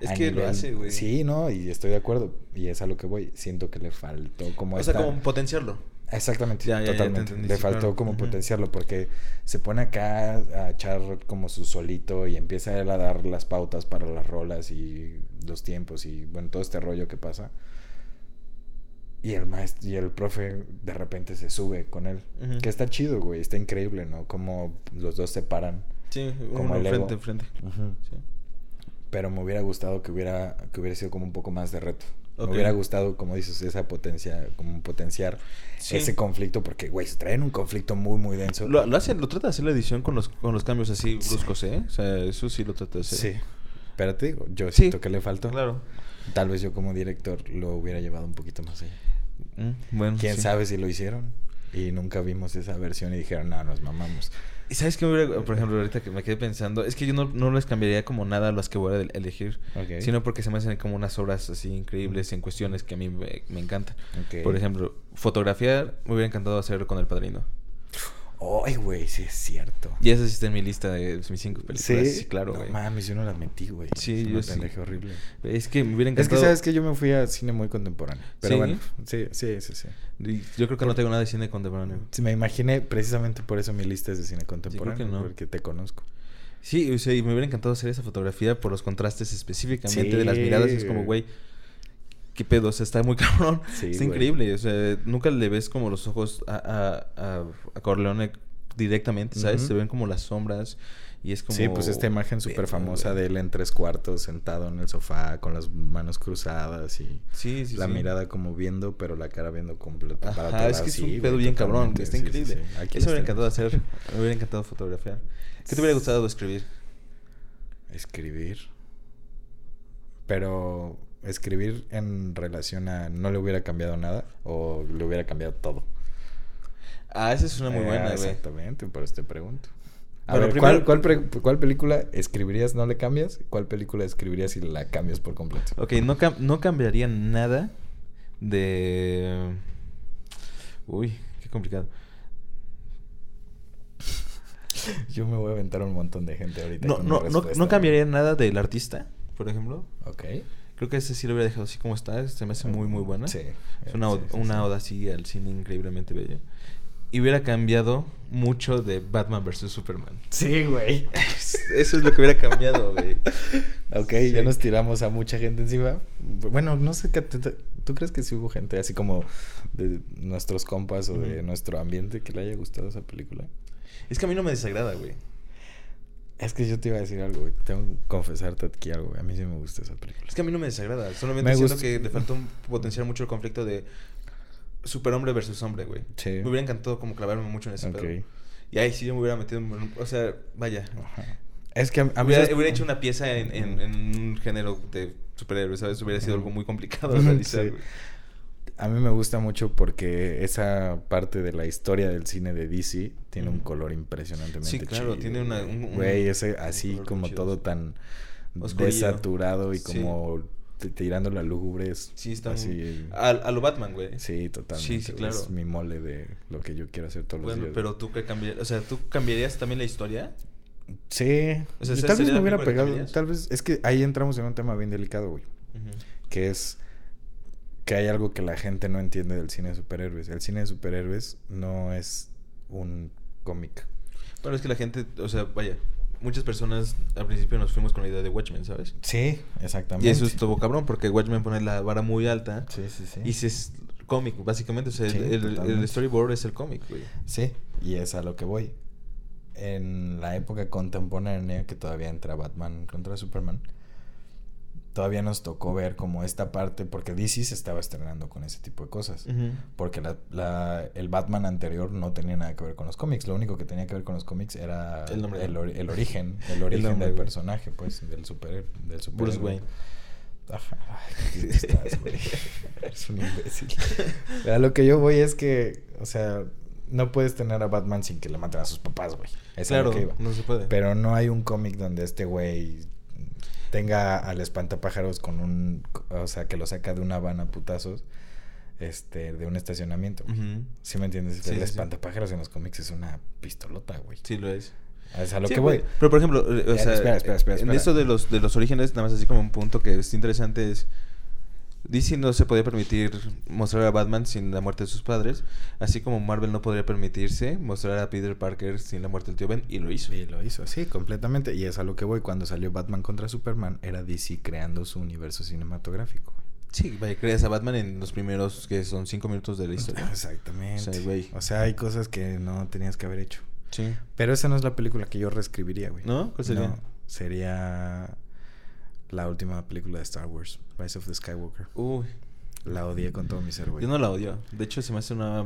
Es A que lo hace, güey. Sí, no, y estoy de acuerdo. Y es a lo que voy. Siento que le faltó como o sea, como potenciarlo. Exactamente, Ya, ya, ya te totalmente. entendí, le sí, faltó claro. como potenciarlo porque se pone acá a echar como su solito y empieza él a dar las pautas para las rolas y los tiempos y bueno, todo este rollo que pasa. Y el maestro y el profe de repente se sube con él. Que está chido, güey, está increíble, ¿no? Como los dos se paran. Sí, Como uno frente en frente. Sí. Pero me hubiera gustado que hubiera, que hubiera sido como un poco más de reto. Me hubiera gustado, como dices, esa potencia, como potenciar Sí. ese conflicto, porque, güey, se traen un conflicto muy, muy denso. Lo, lo hace, lo trata de hacer la edición con los, con los cambios así Sí. bruscos, ¿eh? O sea, eso sí lo trata de hacer. Sí. Pero te digo, yo siento que le faltó. Claro. Tal vez yo como director lo hubiera llevado un poquito más allá. Mm, bueno. ¿Quién sí. sabe si lo hicieron? Y nunca vimos esa versión y dijeron, no, nos mamamos. ¿Y sabes qué por ejemplo, ahorita que me quedé pensando? Es que yo no, no les cambiaría como nada a las que voy a el- elegir. Sino porque se me hacen como unas obras así increíbles en cuestiones que a mí me, me encantan. Por ejemplo, fotografiar, me hubiera encantado hacerlo con El Padrino. Ay, güey, sí es cierto. Y esa sí está en mi lista de mis cinco películas. Sí, claro, No güey. mames, yo no las metí, güey. Sí, yo sí. horrible. es que me hubiera Es que encantado... sabes que yo me fui a cine muy contemporáneo. Pero ¿Sí? bueno, sí, sí, sí, sí. Yo creo que no tengo nada de cine contemporáneo. Sí, me imaginé precisamente por eso mi lista es de cine contemporáneo, que no. porque te conozco. Sí, o sea, y me hubiera encantado hacer esa fotografía por los contrastes específicamente de las miradas. Es como, güey, qué pedo, o sea, está muy cabrón. Sí, está güey. increíble, o sea, nunca le ves como los ojos a, a, a, a Corleone directamente, ¿sabes? Se ven como las sombras y es como... Sí, pues esta imagen súper famosa de él en tres cuartos, sentado en el sofá, con las manos cruzadas y Sí, sí, la sí. mirada como viendo, pero la cara viendo completa para Ajá, otro es que es un pedo bien cabrón, está increíble. Aquí Eso me hubiera encantado hacer, me hubiera encantado fotografiar. ¿Qué te hubiera gustado escribir? Escribir. Pero escribir en relación a no le hubiera cambiado nada o le hubiera cambiado todo. Ah, esa es una muy Eh, buena. Exactamente, por eso te pregunto. A Bueno, ver, primero- ¿cuál, cuál, película escribirías no le cambias? ¿Cuál película escribirías y la cambias por completo? Ok, no, cam- no cambiaría nada de... Uy, qué complicado. Yo me voy a aventar un montón de gente ahorita. No, con no, no, no cambiaría nada del artista, por ejemplo. Ok. Creo que ese sí lo hubiera dejado así como está. Se me hace muy, muy buena. Sí. Es una, Sí, sí, una oda así al cine increíblemente bella. Y hubiera cambiado mucho de Batman vs. Superman. Sí, güey. Eso es lo que hubiera cambiado, güey. Ok, ya nos tiramos a mucha gente encima. Bueno, no sé qué. ¿Tú crees que sí hubo gente así como de nuestros compas o de nuestro ambiente que le haya gustado esa película? Es que a mí no me desagrada, güey. Es que yo te iba a decir algo, güey. Tengo que confesarte aquí algo, güey. A mí sí me gusta esa película. Es que a mí no me desagrada. Solamente Me siento gusta- que le faltó un- potenciar mucho el conflicto de superhombre versus hombre, güey. Sí. Me hubiera encantado como clavarme mucho en ese Ok. pedo. Y ahí sí yo me hubiera metido en un- O sea, vaya. Ajá. Es que a, a mí... Hubiera, hubiera hecho una pieza en, en- en un género de superhéroes, ¿sabes? Hubiera sido algo muy complicado de realizar, sí. güey. A mí me gusta mucho porque esa parte de la historia del cine de DC tiene un color impresionantemente Sí, claro, chido, tiene una- güey. un- Güey, ese así como todo sí. tan Oscurillo. desaturado y Sí. como t- tirando la lúgubre. es Sí, está así. muy... A, a lo Batman, güey. Sí, totalmente. Sí, sí, claro. Es mi mole de lo que yo quiero hacer todos Bueno, los días. pero tú qué cambiarías... O sea, ¿tú cambiarías también la historia? Sí. O sea, Yo ¿esa tal vez me hubiera que pegado. Tal vez. Es que ahí entramos en un tema bien delicado, güey. Que es. Que hay algo que la gente no entiende del cine de superhéroes. El cine de superhéroes no es un cómic. Bueno, es que la gente... O sea, vaya... Muchas personas al principio nos fuimos con la idea de Watchmen, ¿sabes? Sí, exactamente. Y eso estuvo cabrón, porque Watchmen pone la vara muy alta. Sí, sí, sí. Y si es cómic, básicamente. O sea, el- Sí, el, storyboard es el cómic, güey. Sí, y es a lo que voy. En la época contemporánea, que todavía entra Batman contra Superman, todavía nos tocó ver como esta parte, porque DC se estaba estrenando con ese tipo de cosas. Porque la, la- el Batman anterior no tenía nada que ver con los cómics. Lo único que tenía que ver con los cómics era El nombre. el, ori- el origen, el origen del personaje, pues, del super del Bruce superhéroe. Wayne. Ajá. Ay, estás, güey. Eres un imbécil. A lo que yo voy es que, o sea, no puedes tener a Batman sin que le maten a sus papás, güey. Es a lo Claro, que iba. no se puede. Pero no hay un cómic donde este güey tenga al espantapájaros con un, o sea, que lo saca de una van a putazos, este, de un estacionamiento. Ujú. ¿Sí me entiendes? Sí, el sí, sí. espantapájaros en los cómics es una pistolota, güey. Sí, lo es. Es a lo que voy. Pero por ejemplo, eh, o Ya, sea, espera, espera, espera, en espera. esto de los, de los orígenes, nada más así como un punto que es interesante es... DC no se podía permitir mostrar a Batman sin la muerte de sus padres, así como Marvel no podría permitirse mostrar a Peter Parker sin la muerte del tío Ben, y lo hizo. Y lo hizo, sí, completamente. Y es a lo que voy. Cuando salió Batman contra Superman, era DC creando su universo cinematográfico. güey. Sí, vaya, creas a Batman en los primeros, que son cinco minutos de la historia. Exactamente. O sea, güey. O sea, hay cosas que no tenías que haber hecho. Sí. Pero esa no es la película que yo reescribiría, güey. ¿No? ¿Cuál sería? No, sería la última película de Star Wars, Rise of the Skywalker. Uy, La odié con todo mi ser, güey. yo no la odio. De hecho, se me hace una...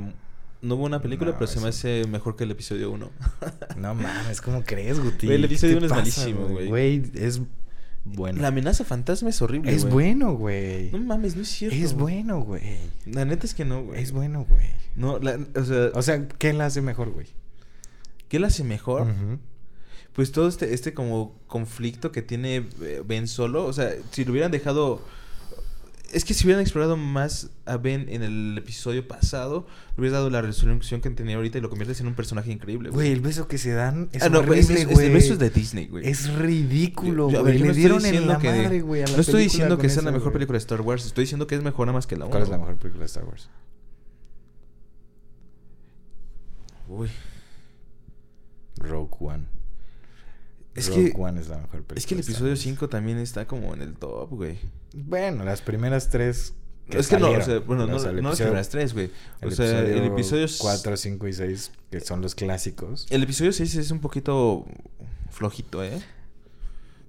No hubo una película, No, pero se me hace mejor que el episodio 1. No mames, ¿cómo crees, Guti? Güey, el ¿Qué episodio te uno es pasa, malísimo, güey. Güey, es bueno. La amenaza fantasma es horrible, es bueno, güey. No mames, no es cierto. Es bueno, güey. La neta es que no, güey. Es bueno, güey. No, la, o sea, O sea, ¿qué la hace mejor, güey? ¿qué la hace mejor? Ujú. Pues todo este, este como conflicto que tiene eh, Ben solo, o sea, si lo hubieran dejado... Es que si hubieran explorado más a Ben en el episodio pasado, le hubieras dado la resolución que tenía ahorita y lo conviertes en un personaje increíble, Güey, el beso que se dan es ah, no, horrible, es, es- es- el beso es de Disney, güey. Es ridículo, Yo- güey. yo Le dieron en la que- madre, güey, a la No estoy diciendo que sea eso, la mejor güey. película de Star Wars, estoy diciendo que es mejor nada más que la 1. ¿Cuál es la mejor película de Star Wars? Uy. Rogue One. Es Rogue que, One es la mejor película. es que el episodio Wars. 5 también está como en el top, güey. Bueno, las primeras tres. es que no, o salieron. sea, bueno, no, O sea, no las episodio- primeras tres, güey. O sea, el episodio... s- 4, 5 y 6, que son los clásicos. El episodio 6 es un poquito flojito, ¿eh?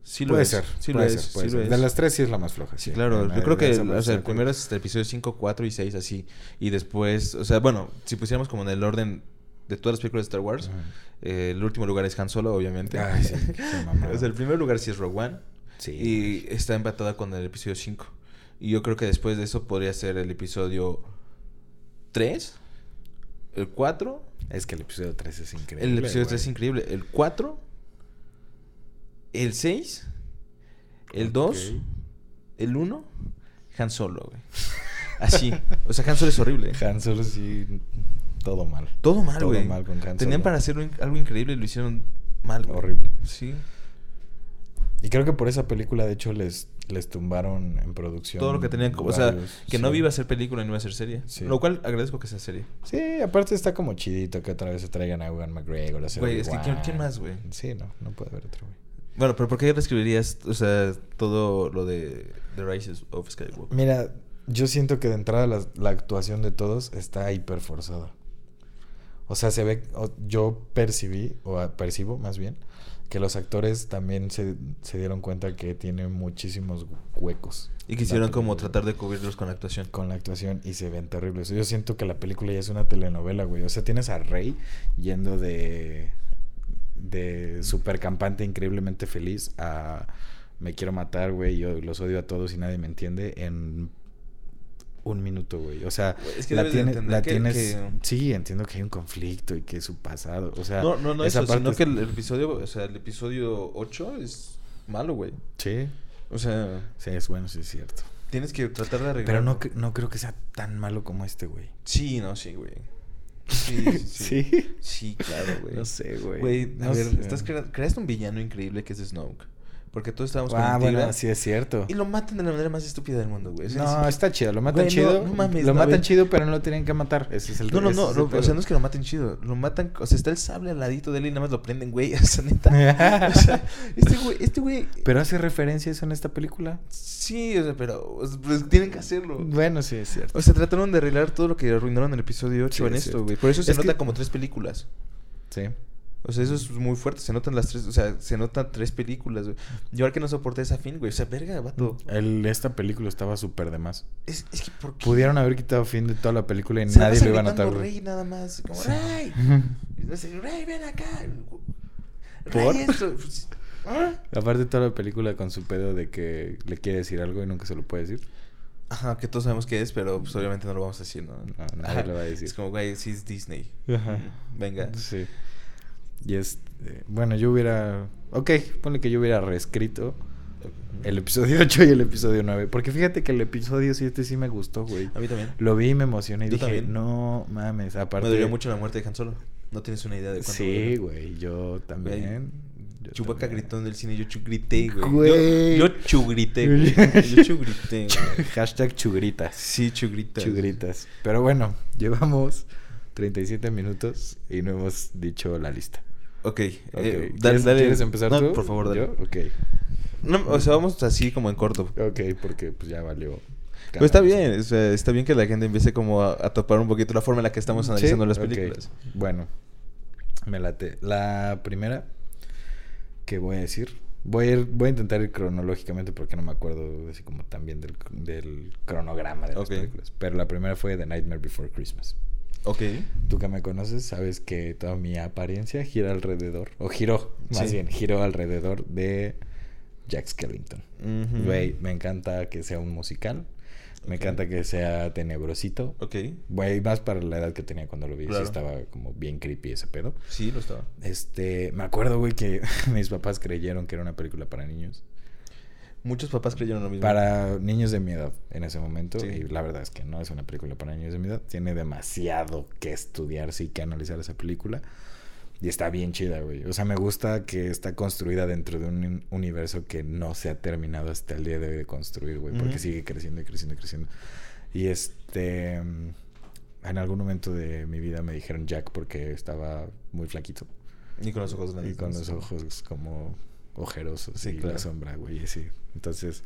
Sí lo puede es. ser. Sí puede lo ser, es. puede sí ser. lo es. De las tres sí es la más floja. Sí, claro. Yo creo que, o sea, el primero es el episodio 5, 4 y 6 así. Y después, o sea, bueno, si pusiéramos como en el orden de todas las películas de Star Wars, eh, el último lugar es Han Solo, obviamente. Ay, sí, o sea, el primer lugar sí es Rogue One. Sí. Y está empatada con el episodio 5. Y yo creo que después de eso podría ser el episodio 3, el 4. Es que el episodio 3 es increíble. El episodio güey. 3 es increíble. El 4 el 6, el 2, Ok. el 1, Han Solo, güey. Así. O sea, Han Solo es horrible. Han Solo sí, todo mal. Todo mal, Todo güey. mal con Han Tenían para hacer un- algo increíble y lo hicieron mal. Horrible. Sí. Y creo que por esa película, de hecho, les, les tumbaron en producción. Todo lo que tenían, como- o sea, varios, que no iba a ser película no iba a ser serie. Sí. Lo cual agradezco que sea serie. Sí, aparte está como chidito que otra vez se traigan a Ewan McGregor. a Güey, es que ¿quién, más, güey? Sí, no, no puede haber otro, güey. Bueno, pero ¿por qué reescribirías, o sea, todo lo de The Rise of Skywalker? Mira, yo siento que de entrada la, la actuación de todos está hiper forzada. O sea, se ve, yo percibí, o percibo más bien, que los actores también se, se dieron cuenta que tiene muchísimos huecos. Y quisieron la como tratar de cubrirlos con actuación. Con la actuación y se ven terribles. Yo siento que la película ya es una telenovela, güey. O sea, tienes a Rey yendo de. de super campante, increíblemente feliz, a. me quiero matar, güey. Yo los odio a todos y nadie me entiende en. Un minuto, güey. O sea, Güey, es que la, tiene- la que- tienes. que- Sí, entiendo que hay un conflicto y que es su pasado. O sea, No, no, no esa eso, sino parte que el, el episodio, o sea, el episodio 8 es malo, güey. Sí, O sea, sí, es bueno, sí, es cierto. tienes que tratar de arreglar. Pero no, cre- no creo que sea tan malo como este, güey. Sí, no, sí, güey. Sí, sí, sí. ¿Sí? Sí, claro, güey. No sé, güey. Güey, a ver, sé. estás crea- creaste un villano increíble que es Snoke. Porque todos estábamos con Ah, bueno, sí es cierto. Y lo matan de la manera más estúpida del mundo, güey. O sea, No, es- está chido, lo matan Güey, no, chido. no mames, lo no, matan chido, pero no lo tienen que matar. Ese es el No, no, no, o sea, no es que lo maten chido, lo matan, o sea, está el sable al ladito de él y nada más lo prenden, güey, o sea, neta. o sea, este güey, este güey, Pero hace referencia a eso en esta película. sí, o sea, pero o sea, pues, tienen que hacerlo. Bueno, sí, es cierto. O sea, trataron de arreglar todo lo que arruinaron en el episodio 8 Sí, en es esto, cierto. güey. Por eso se Es nota que- como tres películas. Sí. O sea, eso es muy fuerte. Se notan las tres, o sea, se notan tres películas, güey. Yo al que no soporté esa fin, güey. O sea, verga, vato. El, esta película estaba súper de más. Es, es que ¿por qué? Pudieron haber quitado fin de toda la película y Se nadie lo iba a notar, güey. Rey nada más. Como, Sí. Rey. Rey, ven acá. ¿Por? Rey, esto. ¿ah? Aparte toda la película con su pedo de que le quiere decir algo y nunca se lo puede decir. Ajá, que todos sabemos qué es, pero pues obviamente no lo vamos a decir, ¿no? No, nadie lo va a decir. Es como, güey, sí es Disney. Ajá. Venga. Sí. Y es... eh, bueno, yo hubiera... Ok, ponle que yo hubiera reescrito el episodio 8 y el episodio 9. Porque fíjate que el episodio 7 sí me gustó, güey. A mí también. Lo vi y me emocioné y dije, también. no mames, aparte... Me dolió mucho la muerte de Han Solo. No tienes una idea de cuánto. Sí, güey, yo también. yo también. gritó en el cine, yo grité, güey. Güey. Yo, yo chugrité, güey. Yo chugrité, güey. Hashtag chugritas. Sí, chugritas. Chugritas. Pero bueno, llevamos 37 minutos y no hemos dicho la lista. Ok, eh, Ok, dale, ¿Quieres, dale. quieres empezar No, tú? por favor, dale. ¿Yo? Ok. No, o sea, vamos así como en corto. Ok, porque pues ya valió. Pero está bien, o sea, está bien que la gente empiece como a, a topar un poquito la forma en la que estamos Sí, analizando las ok. películas. Bueno, me late. La primera que voy a decir. Voy a, ir- voy a intentar ir cronológicamente porque no me acuerdo así como tan bien del, del cronograma de las Ok. películas. Pero la primera fue The Nightmare Before Christmas. Ok. Tú que me conoces sabes que toda mi apariencia gira alrededor, o giró, más Sí. bien, giró alrededor de Jack Skellington. Güey, me encanta que sea un musical. Me encanta que sea tenebrosito. Ok. Güey, más para la edad que tenía cuando lo vi. sí estaba como bien creepy ese pedo. Sí, lo estaba. Este, me acuerdo, güey, que mis papás creyeron que era una película para niños. Muchos papás creyeron lo mismo. Para niños de mi edad en ese momento. Sí. Y la verdad es que no es una película para niños de mi edad. Tiene demasiado que estudiar, sí, que analizar esa película. Y está bien chida, güey. O sea, me gusta que está construida dentro de un universo que no se ha terminado hasta el día de hoy de construir, güey. Porque sigue creciendo y creciendo y creciendo. Y este... mm, En algún momento de mi vida me dijeron Jack porque estaba muy flaquito. Y con los ojos grandes. Y con los ojos como ojerosos Sí, y claro. la sombra, güey, así. Entonces,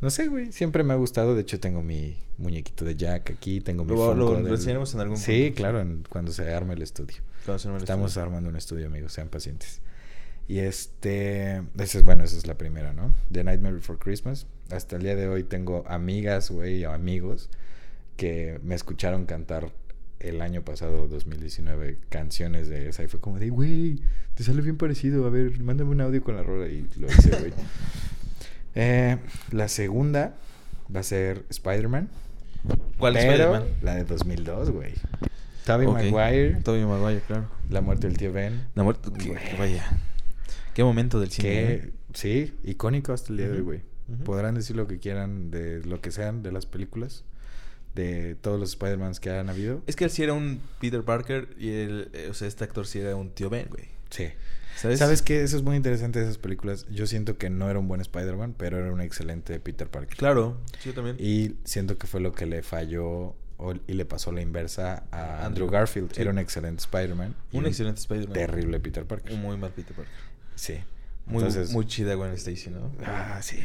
no sé, güey, siempre me ha gustado. De hecho, tengo mi muñequito de Jack aquí, tengo mi Lo- lo- del- enseñaremos en algún Sí, punto. claro, en- cuando se arme el estudio. Cuando se arme el Estamos estudio. armando un estudio, amigos, sean pacientes. Y este, es, bueno, esa es la primera, ¿no? The Nightmare Before Christmas. Hasta el día de hoy tengo amigas, güey, o amigos que me escucharon cantar el año pasado, 2019, canciones de esa. Y fue como de, güey, te sale bien parecido. A ver, mándame un audio con la rola. Y lo hice, güey. Eh, la segunda va a ser Spider-Man. ¿Cuál es Spider-Man? La de 2002, güey. Tobey. Maguire. Tobey Maguire, claro. La muerte del tío Ben. La muerte. que vaya. Qué momento del cine. Qué, ¿eh? Sí, icónico hasta el día de hoy, güey. Podrán decir lo que quieran de lo que sean de las películas, de todos los Spider-Mans que han habido. Es que él sí era un Peter Parker y él, eh, o sea, este actor sí era un tío Ben, güey. Sí. ¿Sabes? ¿Sabes qué? Eso es muy interesante de esas películas. Yo siento que no era un buen Spider-Man, pero era un excelente Peter Parker. Claro, sí, yo también. Y siento que fue lo que le falló o- y le pasó la inversa a Andrew Andrew, Garfield. sí. Era un excelente Spider-Man. un excelente Spider-Man. Terrible Peter Parker. Un muy mal Peter Parker. Sí. Muy, Entonces- muy chida Gwen Stacy, ¿no? Ah, sí,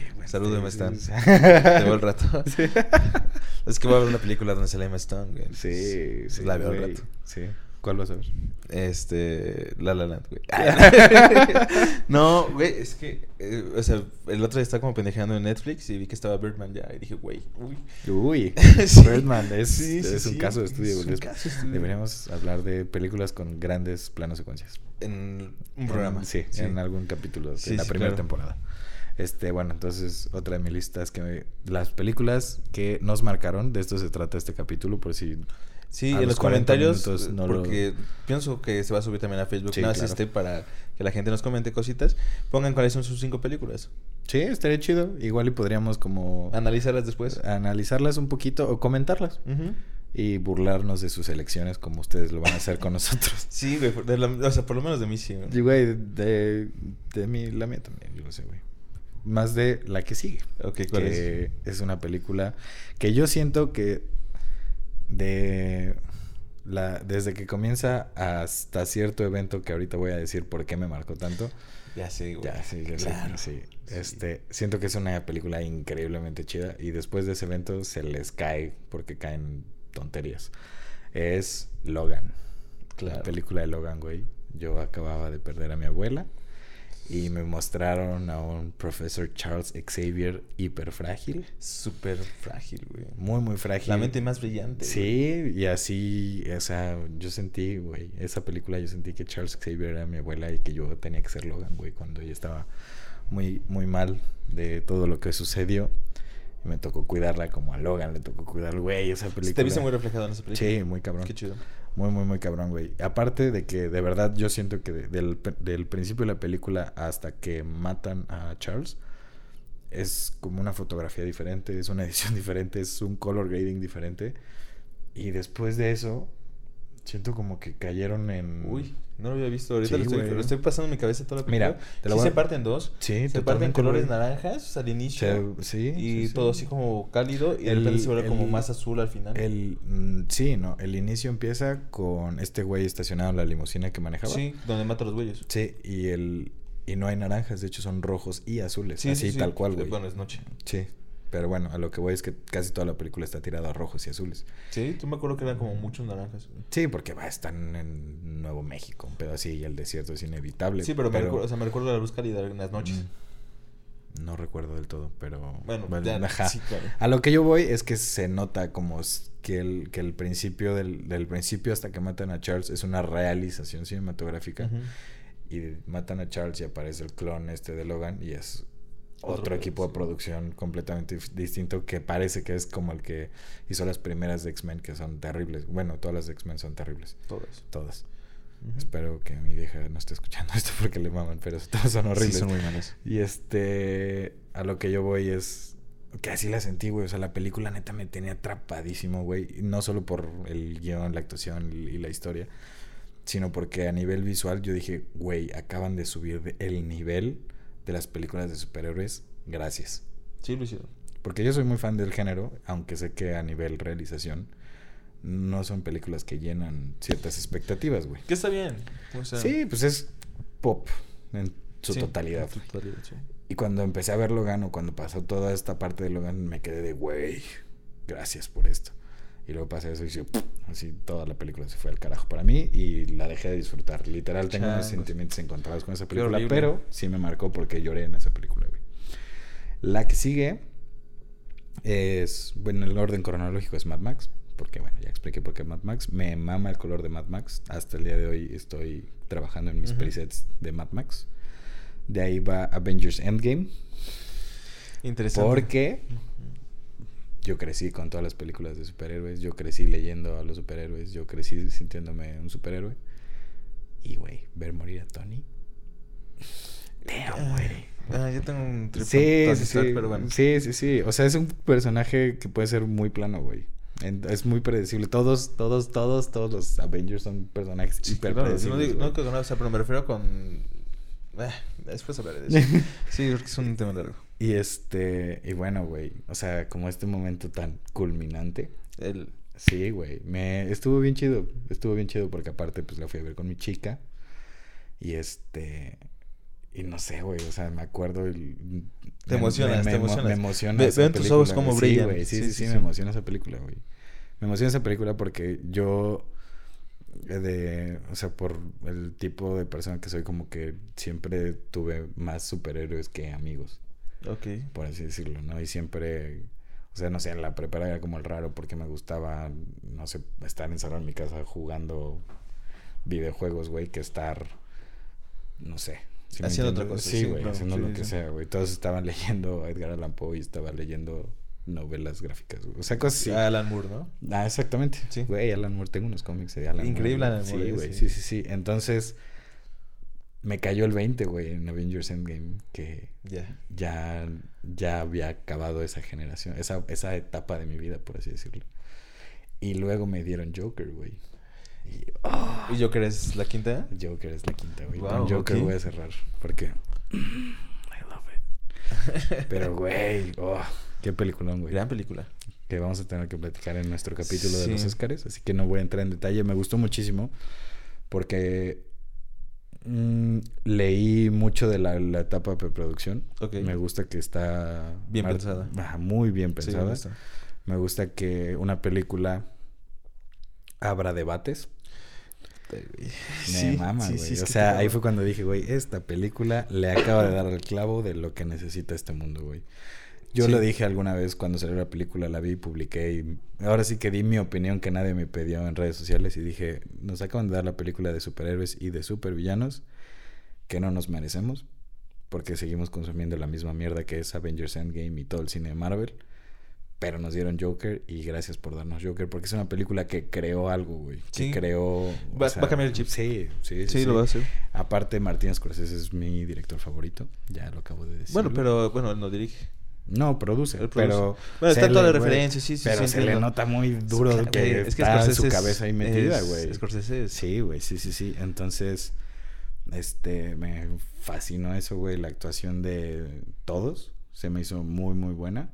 Sí, Stan. sí, Te veo el rato. es que voy a ver una película donde sale Emma Stone, güey. Sí, sí. La veo güey. rato. Sí. ¿Cuál vas a ver? Este. La La Land, güey. no, güey, es que. eh, o sea, el otro día estaba como pendejeando en Netflix y vi que estaba Birdman ya. Y dije, güey, uy. Uy, Sí. Birdman es, Sí, sí, es un caso de estudio. es un Es- caso de estudio. Deberíamos hablar de películas con grandes planos secuencias. En un programa. En- sí, en algún capítulo de la primera claro. temporada. Este, bueno, entonces otra de mis listas que me- las películas que nos marcaron, de esto se trata este capítulo, por si Sí, en los los 40 comentarios, no lo- porque pienso que se va a subir también a Facebook, Sí, claro. este para que la gente nos comente cositas. Pongan cuáles son sus cinco películas. Sí, estaría chido. Igual y podríamos como Analizarlas después. analizarlas un poquito o comentarlas y burlarnos de sus elecciones como ustedes lo van a hacer con nosotros. Sí, güey, por- de la- o sea, por lo menos de mí sí. güey. Y güey, de, de mí, la mía también, yo lo sé, güey. Más de la que sigue. Ok, ¿cuál es? que es una película que yo siento que de la desde que comienza hasta cierto evento que ahorita voy a decir por qué me marcó tanto. Ya sé, güey. Ya, sí, ya sé, Claro. sí. Sí. Este, siento que es una película increíblemente chida y después de ese evento se les cae porque caen tonterías. Es Logan. Claro. La película de Logan, güey. Yo acababa de perder a mi abuela y me mostraron a un profesor Charles Xavier hiper frágil, Súper frágil, güey. muy muy frágil. La mente más brillante. güey. Sí, y así, o sea, yo sentí, güey, esa película yo sentí que Charles Xavier era mi abuela y que yo tenía que ser Logan, güey, cuando ella estaba muy, muy mal de todo lo que sucedió. Y me tocó cuidarla como a Logan, le tocó cuidar, güey, esa película. ¿Te viste muy reflejado en esa película? Sí, muy cabrón. Qué chido. Muy, muy, muy cabrón, güey. Aparte de que de verdad yo siento que de- del, del principio de la película hasta que matan a Charles es como una fotografía diferente, es una edición diferente, es un color grading diferente. Y después de eso, siento como que cayeron en... Uy, no lo había visto. Ahorita Sí, lo, estoy, güey. lo estoy pasando en mi cabeza toda la Mira, película. te lo sí voy a- se parte en dos. Sí, se parte en colores güey. naranjas al inicio. Se- sí, y sí, todo así como cálido. Y de El- repente se vuelve como más azul al final. El, mm, sí, no, el inicio empieza con este güey estacionado en la limusina que manejaba. Sí, donde mata a los güeyes. Sí, y el y no hay naranjas, de hecho son rojos y azules, Sí, así sí, sí. tal cual, güey. Bueno, es noche. Sí, pero bueno, a lo que voy es que casi toda la película está tirada a rojos y azules. Sí, tú me acuerdo que eran como muchos naranjas. güey. Sí, porque va, están en Nuevo México, un pedo así y el desierto es inevitable. Sí, pero, me, recuerdo, o sea, me recuerdo la luz cálida en las noches. Mm, no recuerdo del todo, pero Bueno, ya, ajá. sí, claro. A lo que yo voy es que se nota como que el, que el principio del, del principio hasta que matan a Charles es una realización cinematográfica. Y matan a Charles y aparece el clon este de Logan y es Otro equipo de producción completamente distinto que parece que es como el que hizo las primeras de X-Men que son terribles. Bueno, todas las de X-Men son terribles, todas. Ujú. Espero que mi vieja no esté escuchando esto porque le maman, pero todas son horribles. Sí, son muy malas. Y este, a lo que yo voy es que así la sentí, güey. O sea, la película neta me tenía atrapadísimo, güey. No solo por el guion, la actuación y la historia, sino porque a nivel visual yo dije, güey, acaban de subir el nivel de las películas de superhéroes. Gracias. Sí, lo hicieron. Porque yo soy muy fan del género, aunque sé que a nivel realización no son películas que llenan ciertas expectativas, güey. Que está bien. O sea, Sí, pues es pop en su sí, totalidad. en su totalidad, sí. Y cuando empecé a ver Logan o cuando pasó toda esta parte de Logan, me quedé de, güey, gracias por esto. Y luego pasé eso y yo, así toda la película se fue al carajo para mí y la dejé de disfrutar. Literal, tengo unos sentimientos encontrados con esa película, pero sí me marcó porque lloré en esa película, güey. La que sigue es, bueno, el orden cronológico es Mad Max, porque bueno, ya expliqué por qué Mad Max. Me mama el color de Mad Max. Hasta el día de hoy estoy trabajando en mis Ujú. presets de Mad Max. De ahí va Avengers Endgame. Interesante. Porque. Yo crecí con todas las películas de superhéroes, yo crecí leyendo a los superhéroes, yo crecí sintiéndome un superhéroe. Y, güey, ver morir a Tony. Damn, güey. Ay, yo tengo un trip Sí, sí, sí. Pero bueno. Sí, sí, sí. O sea, es un personaje que puede ser muy plano, güey. Es muy predecible. Todos, todos, todos, todos los Avengers son personajes Sí, hiper claro, no predecibles. digo, güey. no que con- o sea, pero me refiero con... Eh, después hablaré de eso. sí, porque es un tema largo. Y este, y bueno, güey, o sea, como este momento tan culminante. El... Sí, güey, me estuvo bien chido, estuvo bien chido porque aparte pues la fui a ver con mi chica y este y no sé, güey, o sea, me acuerdo el- Te emocionas, te emo- emocionas. Me emociona Ve- esa veo en tus ojos güey. brillan. Sí, güey, sí, Sí, sí, sí, sí, sí. me emociona esa película, güey. Me emociona esa película porque yo eh, de, o sea, por el tipo de persona que soy como que siempre tuve más superhéroes que amigos Ok. por así decirlo, ¿no? Y siempre, o sea, no sé, en la prepa era como el raro porque me gustaba, no sé, estar encerrado en mi casa jugando videojuegos, güey, que estar, no sé. ¿sí me Haciendo otra cosa, Sí, güey, haciendo lo sí, que sea, güey. Todos estaban leyendo a Edgar Allan Poe y estaba leyendo novelas gráficas, güey. O sea, cosas así. Alan Moore, ¿no? Ah, exactamente. Sí. Güey, Alan Moore, tengo unos cómics de Alan Increíble Moore. Alan güey. Moore, Sí, güey, sí, sí, sí. Entonces, me cayó el 20, güey, en Avengers Endgame, que Ya. ya, ya había acabado esa generación, esa, esa etapa de mi vida, por así decirlo. Y luego me dieron Joker, güey. Y ah, ¿Y Joker es la quinta? Joker es la quinta, güey. Wow, Con Joker ok. voy a cerrar, porque... I love it. Pero, güey, oh, qué peliculón, güey. Gran película. Que vamos a tener que platicar en nuestro capítulo de Sí. los Oscars, así que no voy a entrar en detalle. Me gustó muchísimo porque mm, leí mucho de la, la etapa de preproducción. Ok. Me gusta que está... Bien mar- pensada. Muy bien Sí, pensada. me gusta. Me gusta que una película abra debates. Me Sí, mama, sí, güey. sí, o sea, ahí fue cuando dije, güey, esta película le acaba de dar al clavo de lo que necesita este mundo, güey. Yo Sí. lo dije alguna vez cuando salió la película, la vi y publiqué y ahora sí que di mi opinión que nadie me pidió en redes sociales y dije, nos acaban de dar la película de superhéroes y de supervillanos que no nos merecemos porque seguimos consumiendo la misma mierda que es Avengers Endgame y todo el cine de Marvel. Pero nos dieron Joker y gracias por darnos Joker porque es una película que creó algo, güey. Que Sí. creó... o Va- va a cambiar el chip. Sí, sí, sí. Sí, sí. lo va a hacer. Aparte, Martín Scorsese es mi director favorito. Ya lo acabo de decir. Bueno, pero bueno, él no dirige. No, produce. Él produce. Pero. Bueno, está toda la referencia, sí, sí, Pero sí, se le nota muy duro que, güey, es que está en su cabeza ahí metida, güey. Scorsese es- Sí, güey, sí, sí, sí. Entonces, este, me fascinó eso, güey. La actuación de todos se me hizo muy, muy buena.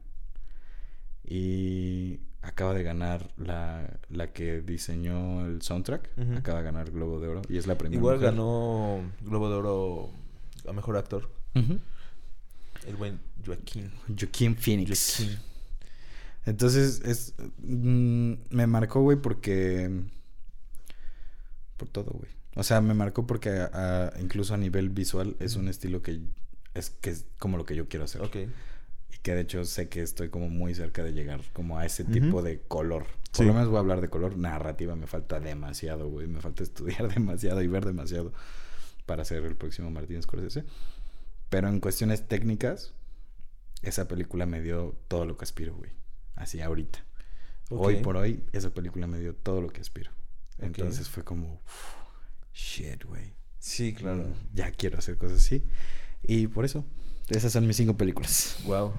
Y acaba de ganar la, la que diseñó el soundtrack. Acaba de ganar Globo de Oro. Y es la primera. Igual mujer. ganó Globo de Oro a mejor actor. El buen Joaquín. Joaquin Phoenix. Joaquín. Entonces, es. mm, me marcó, güey, porque. Por todo, güey. O sea, me marcó porque a- a- incluso a nivel visual es un estilo que es que es como lo que yo quiero hacer. Ok. Y que de hecho sé que estoy como muy cerca de llegar como a ese tipo de color. Por Sí. lo menos voy a hablar de color. Narrativa me falta demasiado, güey. Me falta estudiar demasiado y ver demasiado para ser el próximo Martín Scorsese. Pero en cuestiones técnicas, esa película me dio todo lo que aspiro, güey. Así ahorita. Hoy por hoy, esa película me dio todo lo que aspiro. Entonces fue como, uf, shit, güey. Sí, claro. Mm, Ya quiero hacer cosas así. Y por eso, esas son mis cinco películas. Wow.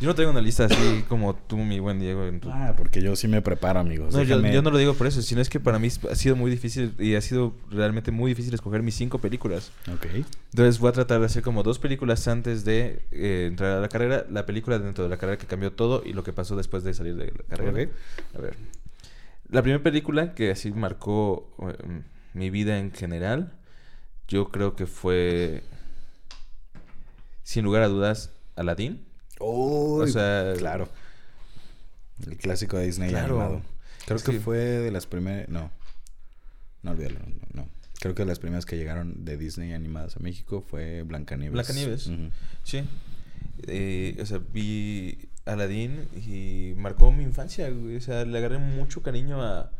Yo no tengo una lista así como tú, mi buen Diego. en tu- Ah, porque yo sí me preparo, amigos. No, yo, no lo digo por eso, sino es que para mí ha sido muy difícil y ha sido realmente muy difícil escoger mis cinco películas. Ok. Entonces voy a tratar de hacer como dos películas antes de eh, entrar a la carrera, la película dentro de la carrera que cambió todo y lo que pasó después de salir de la carrera. Ok. A ver. La primera película que así marcó eh, mi vida en general, yo creo que fue, sin lugar a dudas, Aladdin. Uy, O sea, claro. El clásico de Disney Claro. animado. Creo Es que, que- fue de las primeras. No. No olvídalo. No, no. Creo que las primeras que llegaron de Disney animadas a México fue Blancanieves. Blancanieves. Ujú. Sí. Eh, o sea, vi Aladdin y marcó mi infancia. O sea, le agarré mucho cariño a,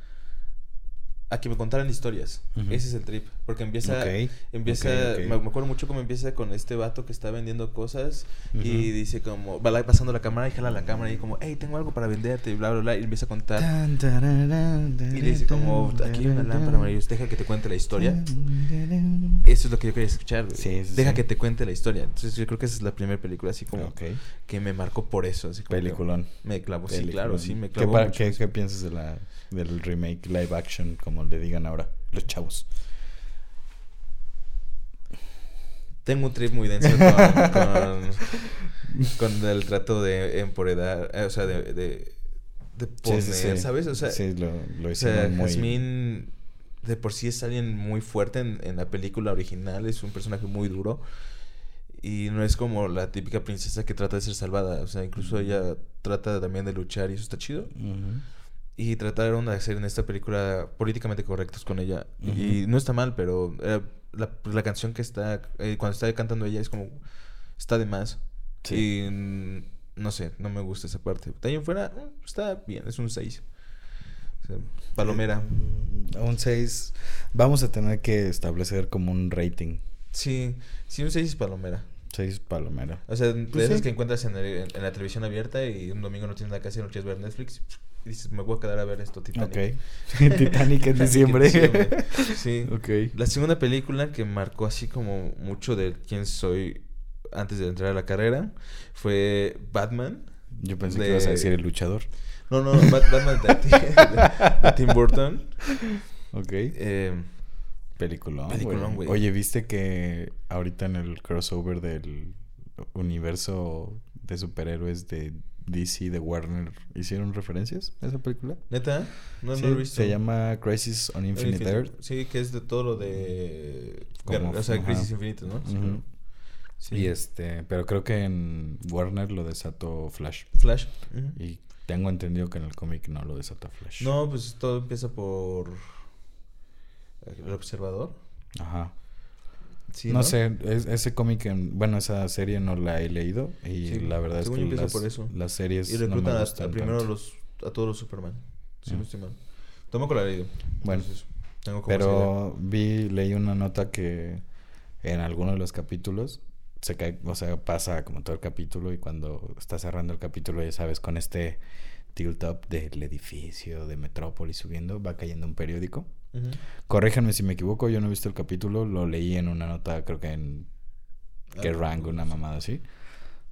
a que me contaran historias. Ese es el trip. Porque empieza, Ok, empieza. Me, me acuerdo mucho cómo empieza con este vato que está vendiendo cosas y dice como, va pasando la cámara y jala la cámara y como, hey, tengo algo para venderte y bla, bla, bla, y empieza a contar. Tan, tararán, Y le dice como, aquí hay una lámpara maravillosa, deja que te cuente la historia. Eso es lo que yo quería escuchar, güey. Sí, sí, Deja sí. que te cuente la historia. Entonces yo creo que esa es la primera película así como que me marcó por eso. Así como Peliculón. Me clavó, sí, claro, sí, me ¿Qué, clavó pa- mucho qué- qué piensas de la, del remake live action, como le digan ahora los chavos? Tengo un trip muy denso con, con, con el trato de empoderar, eh, o sea, de, de, de poner, Sí, sí, sí. ¿sabes? O sea, sí, lo, lo o sea hicieron muy... Jazmín de por sí es alguien muy fuerte en, en la película original, es un personaje muy duro. Y no es como la típica princesa que trata de ser salvada. O sea, incluso ella trata también de luchar y eso está chido. Ujú. Y trataron de hacer en esta película políticamente correctos con ella. Y no está mal, pero eh, la, la canción que está, eh, cuando está cantando ella es como, está de más. Sí. Y mm, no sé, no me gusta esa parte. En fuera, eh, está bien, es un 6. palomera. Mm, Un 6. Vamos a tener que establecer como un rating. Sí, sí, un 6 es palomera. 6 palomera. O sea, de Pues esas sí. que encuentras en, el- en la televisión abierta y un domingo no tienes nada que hacer, no quieres ver Netflix. Y dices, me voy a quedar a ver esto, Titanic. Ok. Titanic en diciembre. diciembre. Sí. ok. La segunda película que marcó así como mucho de quién soy antes de entrar a la carrera fue Batman. Yo pensé de- que ibas a decir el luchador. No, no, Bat- Batman de, de- de Tim Burton. Ok. Eh, Peliculón, Peliculón, güey. Oye, ¿viste que ahorita en el crossover del universo de superhéroes de DC, de Warner, hicieron referencias a esa película? ¿Neta? No, Sí, no lo he visto. Se llama Crisis on Infinite, Infinite. Earth. Sí, que es de todo lo de... Como- o sea, ajá. Crisis Infinitas, ¿no? Sí. Y este, pero creo que en Warner lo desató Flash. Flash. Y tengo entendido que en el cómic no lo desató Flash. No, pues todo empieza por... El observador. Ajá. Sí, no, sé, es- ese cómic, en- bueno, esa serie no la he leído y Sí, la verdad es que las, por eso. las series Y no me reclutan a- gustan a, primero tanto. los, a todos los Superman. Si Mm. no estoy mal. Tampoco la he leído. Bueno, entonces, tengo como esa Pero vi, leí una nota que en alguno de los capítulos se cae, o sea, pasa como todo el capítulo y cuando está cerrando el capítulo, ya sabes, con este tilt up del edificio de Metrópolis subiendo, va cayendo un periódico. Corríjanme si me equivoco, yo no he visto el capítulo, lo leí en una nota, creo que en Ah, que no, una mamada así.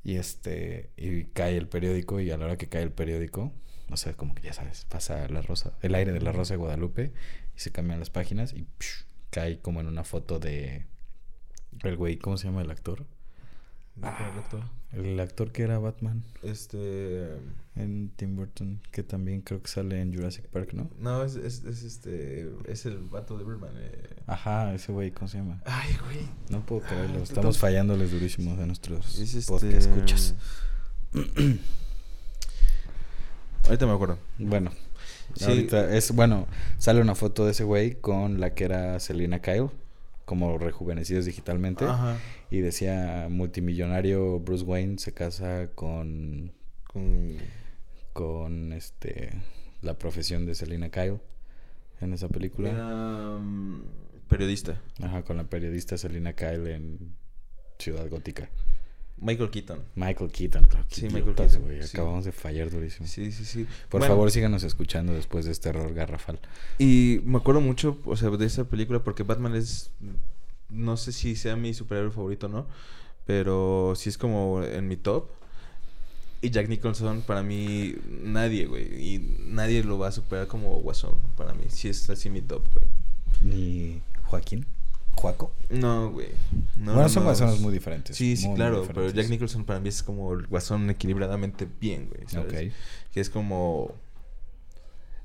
Y este, y cae el periódico y a la hora que cae el periódico, o sea, como que ya sabes, pasa la rosa, el aire de la rosa de Guadalupe y se cambian las páginas y psh, cae como en una foto de el güey, ¿cómo se llama el actor? ¿De qué habla actor? El actor que era Batman Este... en Tim Burton, que también creo que sale en Jurassic Park, ¿no? No, es, es, es este... Es el vato de Birdman. Eh. Ajá, ese güey, ¿cómo se llama? Ay, güey. No puedo creerlo, Ah, estamos fallándoles durísimos a nuestros Es este... podcast escuchas. Ahorita me acuerdo. Bueno, Sí. ahorita es bueno, sale una foto de ese güey con la que era Selena Kyle, como rejuvenecidos digitalmente, Ajá. y decía multimillonario Bruce Wayne se casa con Con... con este la profesión de Selena Kyle en esa película. Era, mm, periodista. Ajá, con la periodista Selena Kyle en Ciudad Gótica. Michael Keaton. Michael Keaton, claro. Sí, Michael Keaton, sí. Acabamos de fallar durísimo. Sí, sí, sí. Por Bueno, favor, síganos escuchando después de este error garrafal. Y me acuerdo mucho, o sea, de esa película porque Batman es... No sé si sea mi superhéroe favorito o no, pero sí es como en mi top. Y Jack Nicholson, para mí, nadie, güey. Y nadie lo va a superar como Guasón, para mí. Sí es así mi top, güey. Ni Joaquín, Joaco. No, güey. No, bueno, no, son no. guasones muy diferentes. Sí, sí, muy, muy claro. Pero. Jack Nicholson para mí es como el Guasón equilibradamente bien, güey. ¿sabes? Ok. Que es como...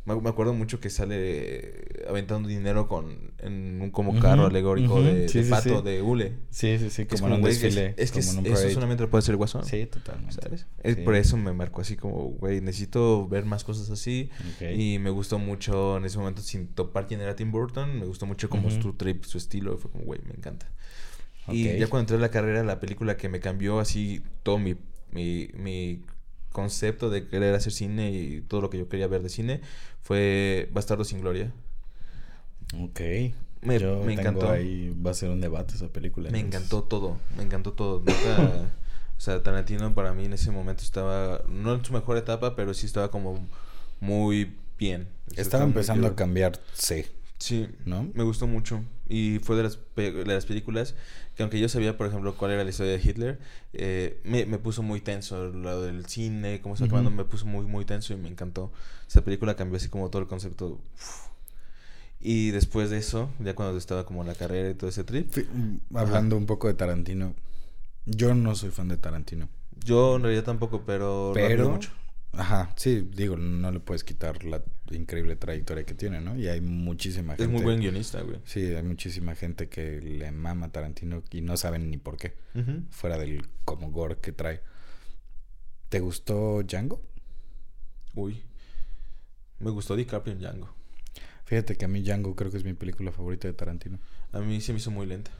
Me me acuerdo mucho que sale aventando dinero con en un como carro alegórico de, sí, de sí, pato sí. de hule. Sí, sí, sí, Que es como en un desfile. Es, que es- eso solamente lo puede hacer el Guasón. Sí, totalmente. ¿Sabes? Es. Por eso me marcó así como, güey, necesito ver más cosas así. Y me gustó mucho en ese momento, sin topar quién era Tim Burton, me gustó mucho como Ujú. su trip, su estilo. Fue como, güey, me encanta. Y ya cuando entré a la carrera, la película que me cambió así todo mi, mi, mi concepto de querer hacer cine y todo lo que yo quería ver de cine fue Bastardo sin Gloria. Ok. Me, Yo me tengo encantó. ahí, va a ser un debate esa película. Me entonces- encantó todo, me encantó todo. Neta, o sea, Tarantino para mí en ese momento estaba, no en su mejor etapa, pero sí estaba como muy bien. Estaba empezando a cambiarse, Sí, ¿no? me gustó mucho. Y fue de las, de las películas que aunque yo sabía, por ejemplo, cuál era la historia de Hitler, eh, me, me puso muy tenso. Lo del cine, cómo está acabando, me puso muy, muy tenso y me encantó. Esa película cambió así como todo el concepto. uf. Y después de eso, ya cuando estaba como la carrera y todo ese trip, mm, Hablando un poco de Tarantino, yo no soy fan de Tarantino. yo en realidad tampoco, pero... Pero, mucho. Ajá, sí, digo, no le puedes quitar la increíble trayectoria que tiene, ¿no? Y hay muchísima gente. Es muy buen guionista, güey. Sí, hay muchísima gente que le mama a Tarantino y no saben ni por qué, fuera del como gore que trae. ¿Te gustó Django? Uy. Me gustó DiCaprio en Django. Fíjate que a mí Django creo que es mi película favorita de Tarantino. A mí se me hizo muy lenta.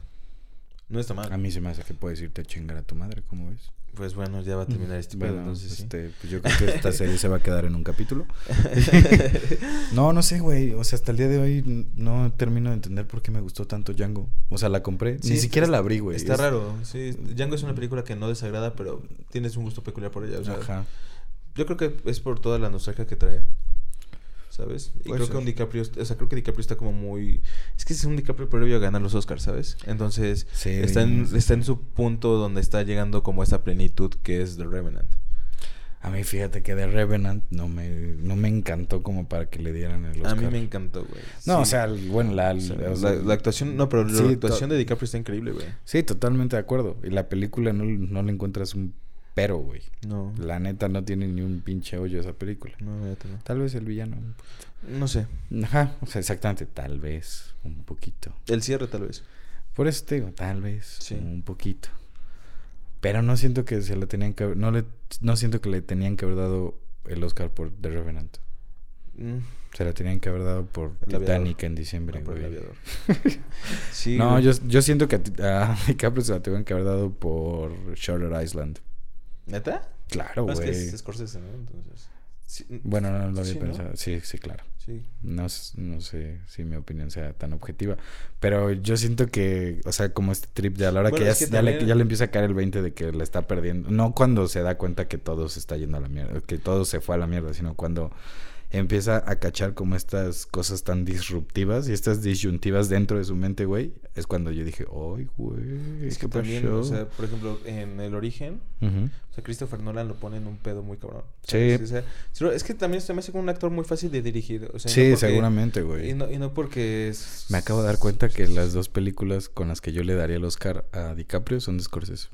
No está mal. A mí se me hace que puedes irte a chingar a tu madre, ¿cómo ves? Pues bueno, ya va a terminar este pedo, Bueno, entonces sí. este, pues yo creo que esta serie se va a quedar en un capítulo. No, no sé, güey. O sea, hasta el día de hoy no termino de entender por qué me gustó tanto Django. O sea, la compré. Sí, Ni siquiera la abrí, güey. Está Es- raro, sí. Django es una película que no desagrada, pero tienes un gusto peculiar por ella. O sea, Ajá. yo creo que es por toda la nostalgia que trae. ¿Sabes? Y creo que un DiCaprio, o sea, creo que DiCaprio está como muy... Es que es un DiCaprio previo a ganar los Oscars, ¿sabes? Entonces, Sí, está, en, está en su punto donde está llegando como esa plenitud que es The Revenant. A mí, fíjate que de Revenant no me, no me encantó como para que le dieran el Oscar. A mí me encantó, güey. No, o sea, bueno, la, O sea, la, la actuación, no, pero la actuación de DiCaprio está increíble, güey. Sí, totalmente de acuerdo. Y la película no, no le encuentras un pero, güey. No, La neta no tiene ni un pinche hoyo esa película. no. Tal vez el villano. No sé. Ajá, o sea, exactamente, tal vez un poquito. El cierre, tal vez. Por eso te digo, tal vez Sí. un poquito. Pero no siento que se le tenían que haber- no le no siento que le tenían que haber dado el Oscar por The Revenant. Mm, Se la tenían que haber dado por El aviador. Titanic en diciembre, no, por el güey. aviador. sí, No, güey. yo, yo siento que a, a DiCaprio se la tuvieron que haber dado por Shutter Island. ¿Neta? Claro, No, es güey. que es Scorsese, ¿no? Entonces... sí, Bueno, no lo había Sí, ¿no? pensado. Sí, sí, claro. Sí. No, no sé si mi opinión sea tan objetiva. Pero yo siento que, o sea, como este trip de a la hora Bueno, que, ya, que le, ya le empieza a caer el 20 de que le está perdiendo. No cuando se da cuenta que todo se está yendo a la mierda, que todo se fue a la mierda, sino cuando empieza a cachar como estas cosas tan disruptivas y estas disyuntivas dentro de su mente, güey. Es cuando yo dije, ¡ay, güey! Es ¿Qué que también, pasó?". o sea, por ejemplo, en El Origen, o sea, Christopher Nolan lo pone en un pedo muy cabrón. Sí. O sea, es que también se me hace como un actor muy fácil de dirigir. O sea, y Sí, no porque- seguramente, güey. Y no, y no porque es... Me acabo de dar cuenta que las dos películas con las que yo le daría el Oscar a DiCaprio son de Scorsese.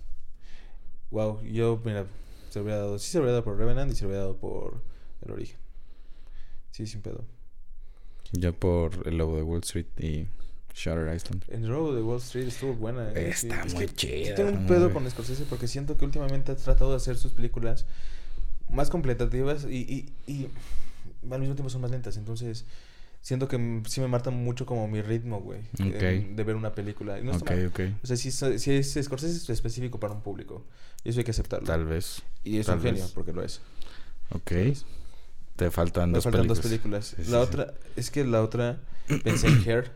Wow, yo, mira, se lo hubiera dado... Sí se lo hubiera dado por Revenant y se lo hubiera dado por El Origen. Sí, sin pedo. Yo por El Lobo de Wall Street y Shutter Island. En Robo de Wall Street estuvo buena. ¿eh? Está es muy que chida, sí tengo un pedo con Scorsese porque siento que últimamente ha tratado de hacer sus películas más completativas y, y, y al mismo tiempo son más lentas. Entonces, siento que sí me mata mucho como mi ritmo, güey. Ok. em, de ver una película. No ok, mal. ok. O sea, si, si es Scorsese es específico para un público. Y eso hay que aceptarlo. Tal vez. y es tal un genio, porque lo es. Ok. Te faltan Me dos faltan películas. dos películas. Sí, sí, la sí. otra, es que la otra pensé en Hair,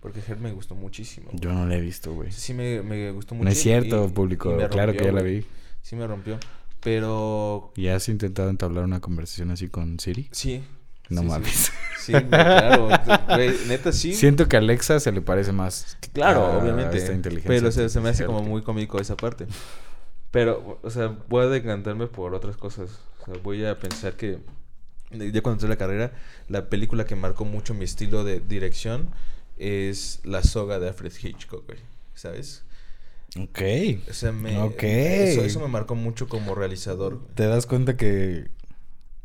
porque Hair me gustó muchísimo. Yo no la he visto, güey. Sí me, me gustó mucho. No es cierto, y- público. y Claro que ya la vi. Sí me rompió. Pero ¿Y has intentado entablar una conversación así con Siri? sí. No sí, mames. Sí, claro. güey, neta sí. Siento que a Alexa se le parece más. Claro, a obviamente. Esta inteligencia Pero o sea, se me hace como muy cómico esa parte. Pero, o sea, voy a decantarme por otras cosas. O sea, voy a pensar que ya cuando entré la carrera, la película que marcó mucho mi estilo de dirección es La soga de Alfred Hitchcock, güey. ¿Sabes? Ok. O sea, me, eso, eso me marcó mucho como realizador. güey. Te das cuenta que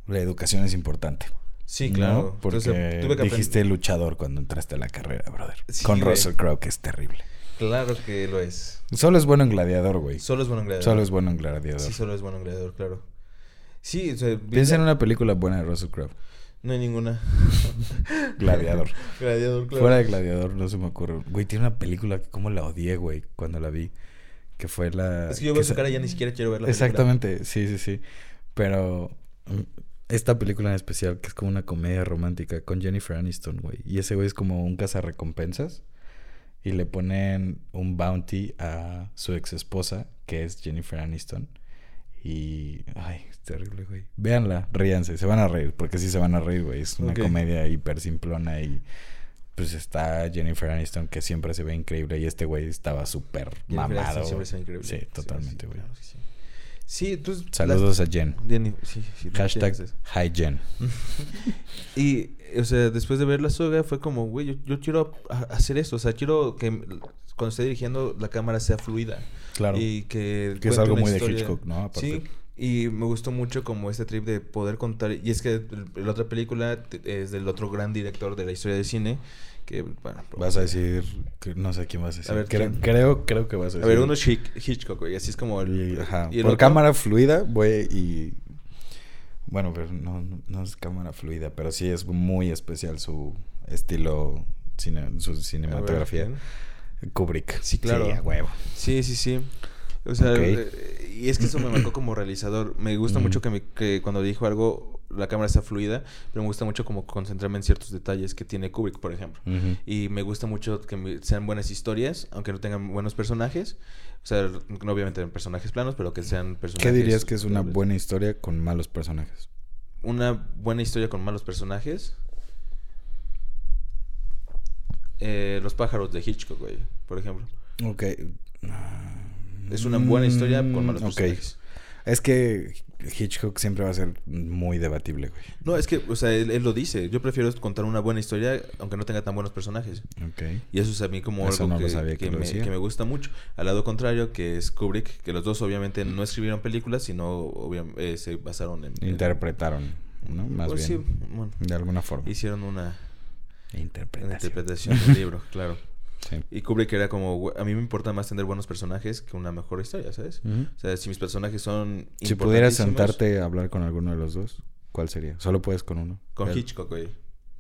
la educación es importante. Sí, ¿no? claro. Porque Entonces, tuve que dijiste luchador cuando entraste a la carrera, brother. Sí, Con güey. Russell Crowe, que es terrible. Claro que lo es. Solo es bueno en gladiador, güey. Solo es bueno en gladiador. Solo es bueno en gladiador. Sí, solo es bueno en gladiador, claro. Sí, o sea, Piensa en una película buena de Russell Crowe. No hay ninguna. Gladiador. gladiador, claro. Fuera de gladiador no se me ocurre. Güey, tiene una película que como la odié, güey, cuando la vi. Que fue la... Es que yo veo que su cara y ya ni siquiera quiero ver la película. Exactamente, sí, sí, sí. Pero mm, esta película en especial, que es como una comedia romántica con Jennifer Aniston, güey. Y ese güey es como un cazarrecompensas. y le ponen un bounty a su ex esposa, que es Jennifer Aniston. Y. Ay, es terrible, güey. Véanla, ríanse, se van a reír, porque sí se van a reír, güey. Es una comedia hiper simplona y. Pues está Jennifer Aniston, que siempre se ve increíble, y este güey estaba súper mamado. Siempre se ve increíble. Sí, totalmente, güey. claro que sí. Sí, entonces... Saludos a Jen. Jenny- sí, sí, Hashtag Hi Jen. Y, o sea, después de ver la soga fue como, güey, yo, yo quiero hacer esto. O sea, quiero que cuando esté dirigiendo la cámara sea fluida. Claro. Y que... Que es algo muy de. Hitchcock, ¿no? Aparte. Sí. Y me gustó mucho como este trip de poder contar. Y es que la otra película es del otro gran director de la historia del cine. Que, bueno... Vas a decir. Que no sé quién vas a decir. A ver, creo, creo, creo que vas a A decir. ver, uno es Hitch- Hitchcock, güey. Así es como el... Y, ajá, y el por otro- cámara fluida, güey, y... Bueno, pero no, no- es cámara fluida, pero sí es muy especial su estilo, cine- su A ver, cinematografía. Kubrick. Sí, claro. Sí, a huevo. Sí, sí, sí. O sea, eh, y es que eso me marcó como realizador. Me gusta mucho que, me- que cuando dijo algo, la cámara está fluida, pero me gusta mucho como concentrarme en ciertos detalles que tiene Kubrick, por ejemplo. Y me gusta mucho que me- sean buenas historias, aunque no tengan buenos personajes. O sea, no obviamente en personajes planos, pero que sean personajes. ¿Qué dirías que es una buena historia con malos personajes? Una buena historia con malos personajes. Eh, los pájaros de Hitchcock, güey, por ejemplo. Ok. Es una buena historia con malos Mm, ok. personajes. Es que Hitchcock siempre va a ser muy debatible, güey. No, es que, o sea, él, él lo dice. Yo prefiero contar una buena historia, aunque no tenga tan buenos personajes. Ok. Y eso es a mí como Eso algo no que, sabía que que lo me, decía. que me gusta mucho. Al lado contrario, que es Kubrick, que los dos obviamente no escribieron películas, sino eh, se basaron en... en- Interpretaron, ¿no? Más Pues bien. sí, bueno, De alguna forma. hicieron una, interpretación del libro, claro. Sí. Y Kubrick era como, "Güey, a mí me importa más tener buenos personajes que una mejor historia, ¿sabes? O sea, si mis personajes son... Si pudieras sentarte a hablar con alguno de los dos, ¿cuál sería? Solo puedes con uno. Con Pero- Hitchcock, güey.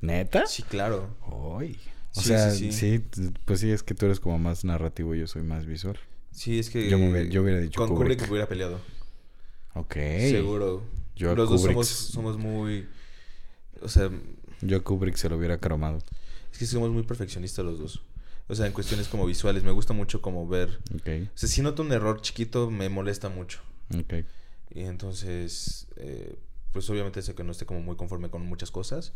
¿Neta? Sí, claro. Ay. O Sí, sea, sí, pues sí, es que tú eres como más narrativo y yo soy más visual. Sí, es que... Yo me hubiera- yo hubiera dicho Con Kubrick. Kubrick hubiera peleado. Ok. Seguro. Yo a Los dos somos, somos muy... O sea, Yo a Kubrick se lo hubiera cromado. es que somos muy perfeccionistas los dos. O sea, en cuestiones como visuales. Me gusta mucho como ver... Ok. O sea, si noto un error chiquito, me molesta mucho. Ok. Y entonces... eh, pues obviamente sé que no esté como muy conforme con muchas cosas.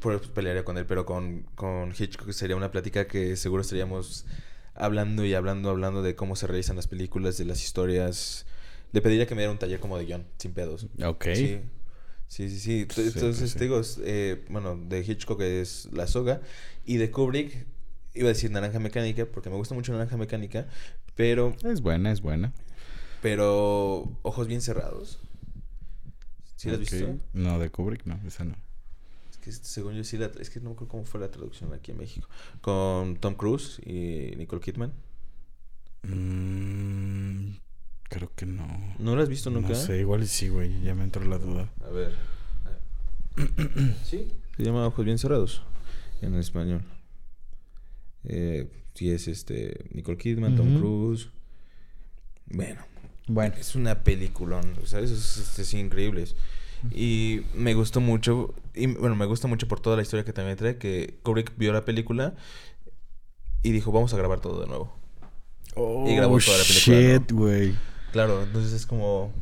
Por eso pelearía con él. Pero con, con Hitchcock sería una plática que seguro estaríamos hablando y hablando, hablando de cómo se realizan las películas, de las historias. Le pediría que me diera un taller como de guion, sin pedos. Ok. Sí. Sí, sí, sí. T- Sí, Entonces, pues sí. te digo, eh, bueno, de Hitchcock es La Soga. Y de Kubrick, iba a decir Naranja Mecánica, porque me gusta mucho Naranja Mecánica. Pero, Es buena, es buena. pero, Ojos Bien Cerrados. ¿Sí la has visto? No, de Kubrick no, esa no. Es que según yo sí la... Es que no me acuerdo cómo fue la traducción aquí en México. Con Tom Cruise y Nicole Kidman. Mm, creo que no. ¿No la has visto nunca? No sé, igual y sí, güey. Ya me entró la duda. A ver. sí. Se llama Ojos Bien Cerrados en español. Eh, sí, es este Nicole Kidman, Tom. Cruise. Bueno, Bueno. es una peliculón, o sea, es, es, es increíble. Y me gustó mucho, y bueno, me gusta mucho por toda la historia que también trae, que Kubrick vio la película y dijo, vamos a grabar todo de nuevo. Y grabó toda la película, Oh, Shit, güey. Claro, entonces es como.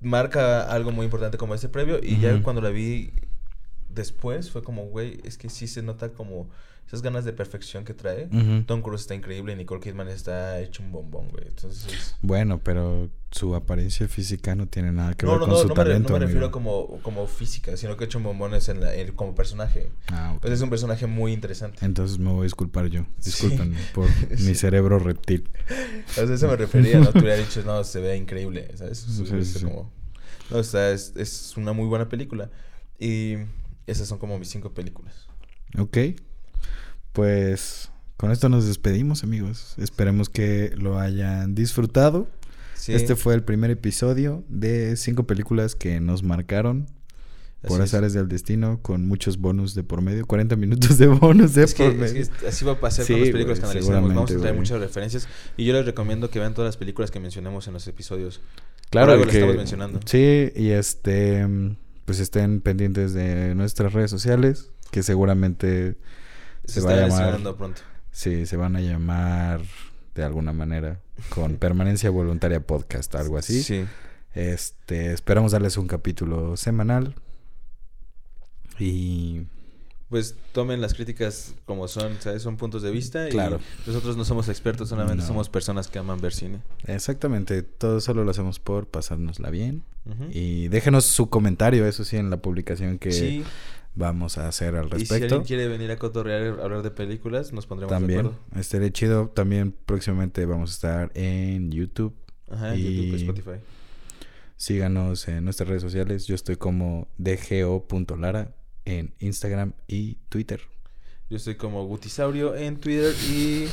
Marca algo muy importante como este previo. Y ya cuando la vi después, fue como, güey, es que sí se nota como esas ganas de perfección que trae. Ujú. Tom Cruise está increíble Nicole Kidman está hecho un bombón, güey. Entonces. Bueno, pero su apariencia física no tiene nada que No, ver no, con no, su no, me, talento. no me refiero como, como física, sino que hecho bombones en la- en- como personaje. Ah, ok. Pues es un personaje muy interesante. Entonces me voy a disculpar yo. Sí. Discúlpenme por Sí. mi cerebro reptil. O sea, eso me refería, ¿no? Tú hubiera dicho, no, se ve increíble, ¿sabes? Sí, Es sí, sí. como- No, o sea, es, es una muy buena película. Y esas son como mis cinco películas. Ok. Pues con esto nos despedimos, amigos. Esperemos que lo hayan disfrutado. Sí, Este fue el primer episodio de cinco películas que nos marcaron por así es. azares del destino, con muchos bonus de por medio. 40 minutos de bonus de Es que, por es medio. que así va a pasar Sí, con las películas que analizamos. Vamos a traer muchas referencias. Y yo les recomiendo que vean todas las películas que mencionemos en los episodios. Claro algo que estamos mencionando. sí y este pues estén pendientes de nuestras redes sociales que seguramente Se, Se va está a llamar- pronto. Sí, se van a llamar de alguna manera con Permanencia Voluntaria Podcast, algo así. Sí. Este, esperamos darles un capítulo semanal. Y Pues tomen las críticas como son, ¿sabes? Son puntos de vista. Claro. Y nosotros no somos expertos, solamente No. somos personas que aman ver cine. exactamente, todo solo lo hacemos por pasárnosla bien. Y déjenos su comentario, eso sí, en la publicación que sí. Vamos a hacer al Y si respecto. alguien quiere venir a cotorrear, a hablar de películas, nos pondremos de También, acuerdo. estaría chido. También próximamente vamos a estar en YouTube. Ajá, en Y- YouTube, Spotify. Síganos en nuestras redes sociales. Yo estoy como dgo.lara en Instagram y Twitter. Yo estoy como Gutisaurio en Twitter y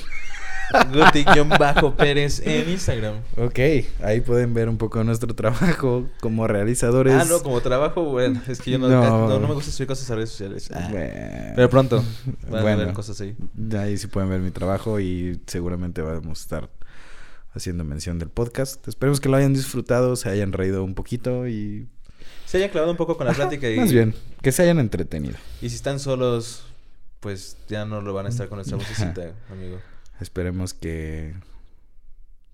Guti-Pérez en Instagram. Ok, ahí pueden ver un poco nuestro trabajo como realizadores. Ah, no, como trabajo, bueno, es que yo no, No. no, no me gusta subir cosas a redes sociales. Ah. Bueno. Pero pronto van a Bueno. ver cosas ahí. Ahí sí pueden ver mi trabajo y seguramente vamos a estar haciendo mención del podcast. Esperemos que lo hayan disfrutado, se hayan reído un poquito y... Se hayan clavado un poco con la plática y, Más bien, que se hayan entretenido. y si están solos, pues ya no lo van a estar con nuestra vocecita, amigo. Esperemos que...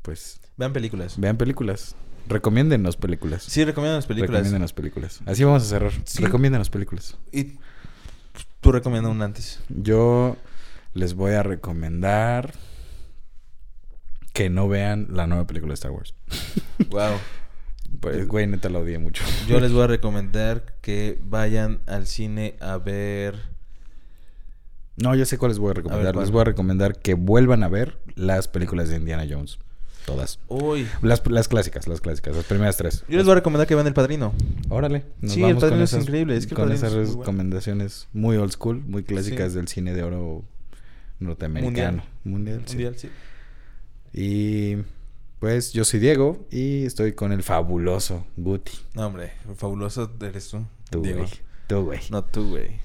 Pues Vean películas. vean películas. Recomiéndennos películas. Sí, recomiendan las películas. Recomiéndenos películas. Así vamos a cerrar. Sí. Recomiéndenos películas. Y tú recomiendas un antes. Yo les voy a recomendar que no vean la nueva película de Star Wars. Wow. Pues, güey, neta la odié mucho. Yo les voy a recomendar que vayan al cine a ver. No, yo sé cuál les voy a recomendar. les voy a recomendar que vuelvan a ver las películas de Indiana Jones. Todas. Uy. Las, las clásicas, las clásicas, las primeras tres. Yo les voy a recomendar que vean El Padrino. Órale. Nos Sí, vamos El Padrino es esas, increíble, es que El con esas es muy bueno. recomendaciones muy old school, muy clásicas Sí. del cine de oro norteamericano. Mundial. sí. Mundial, sí. Y pues yo soy Diego y estoy con el fabuloso Guti. No, hombre, fabuloso eres tú. Tú, Diego. güey. Tú, güey. No tú, güey.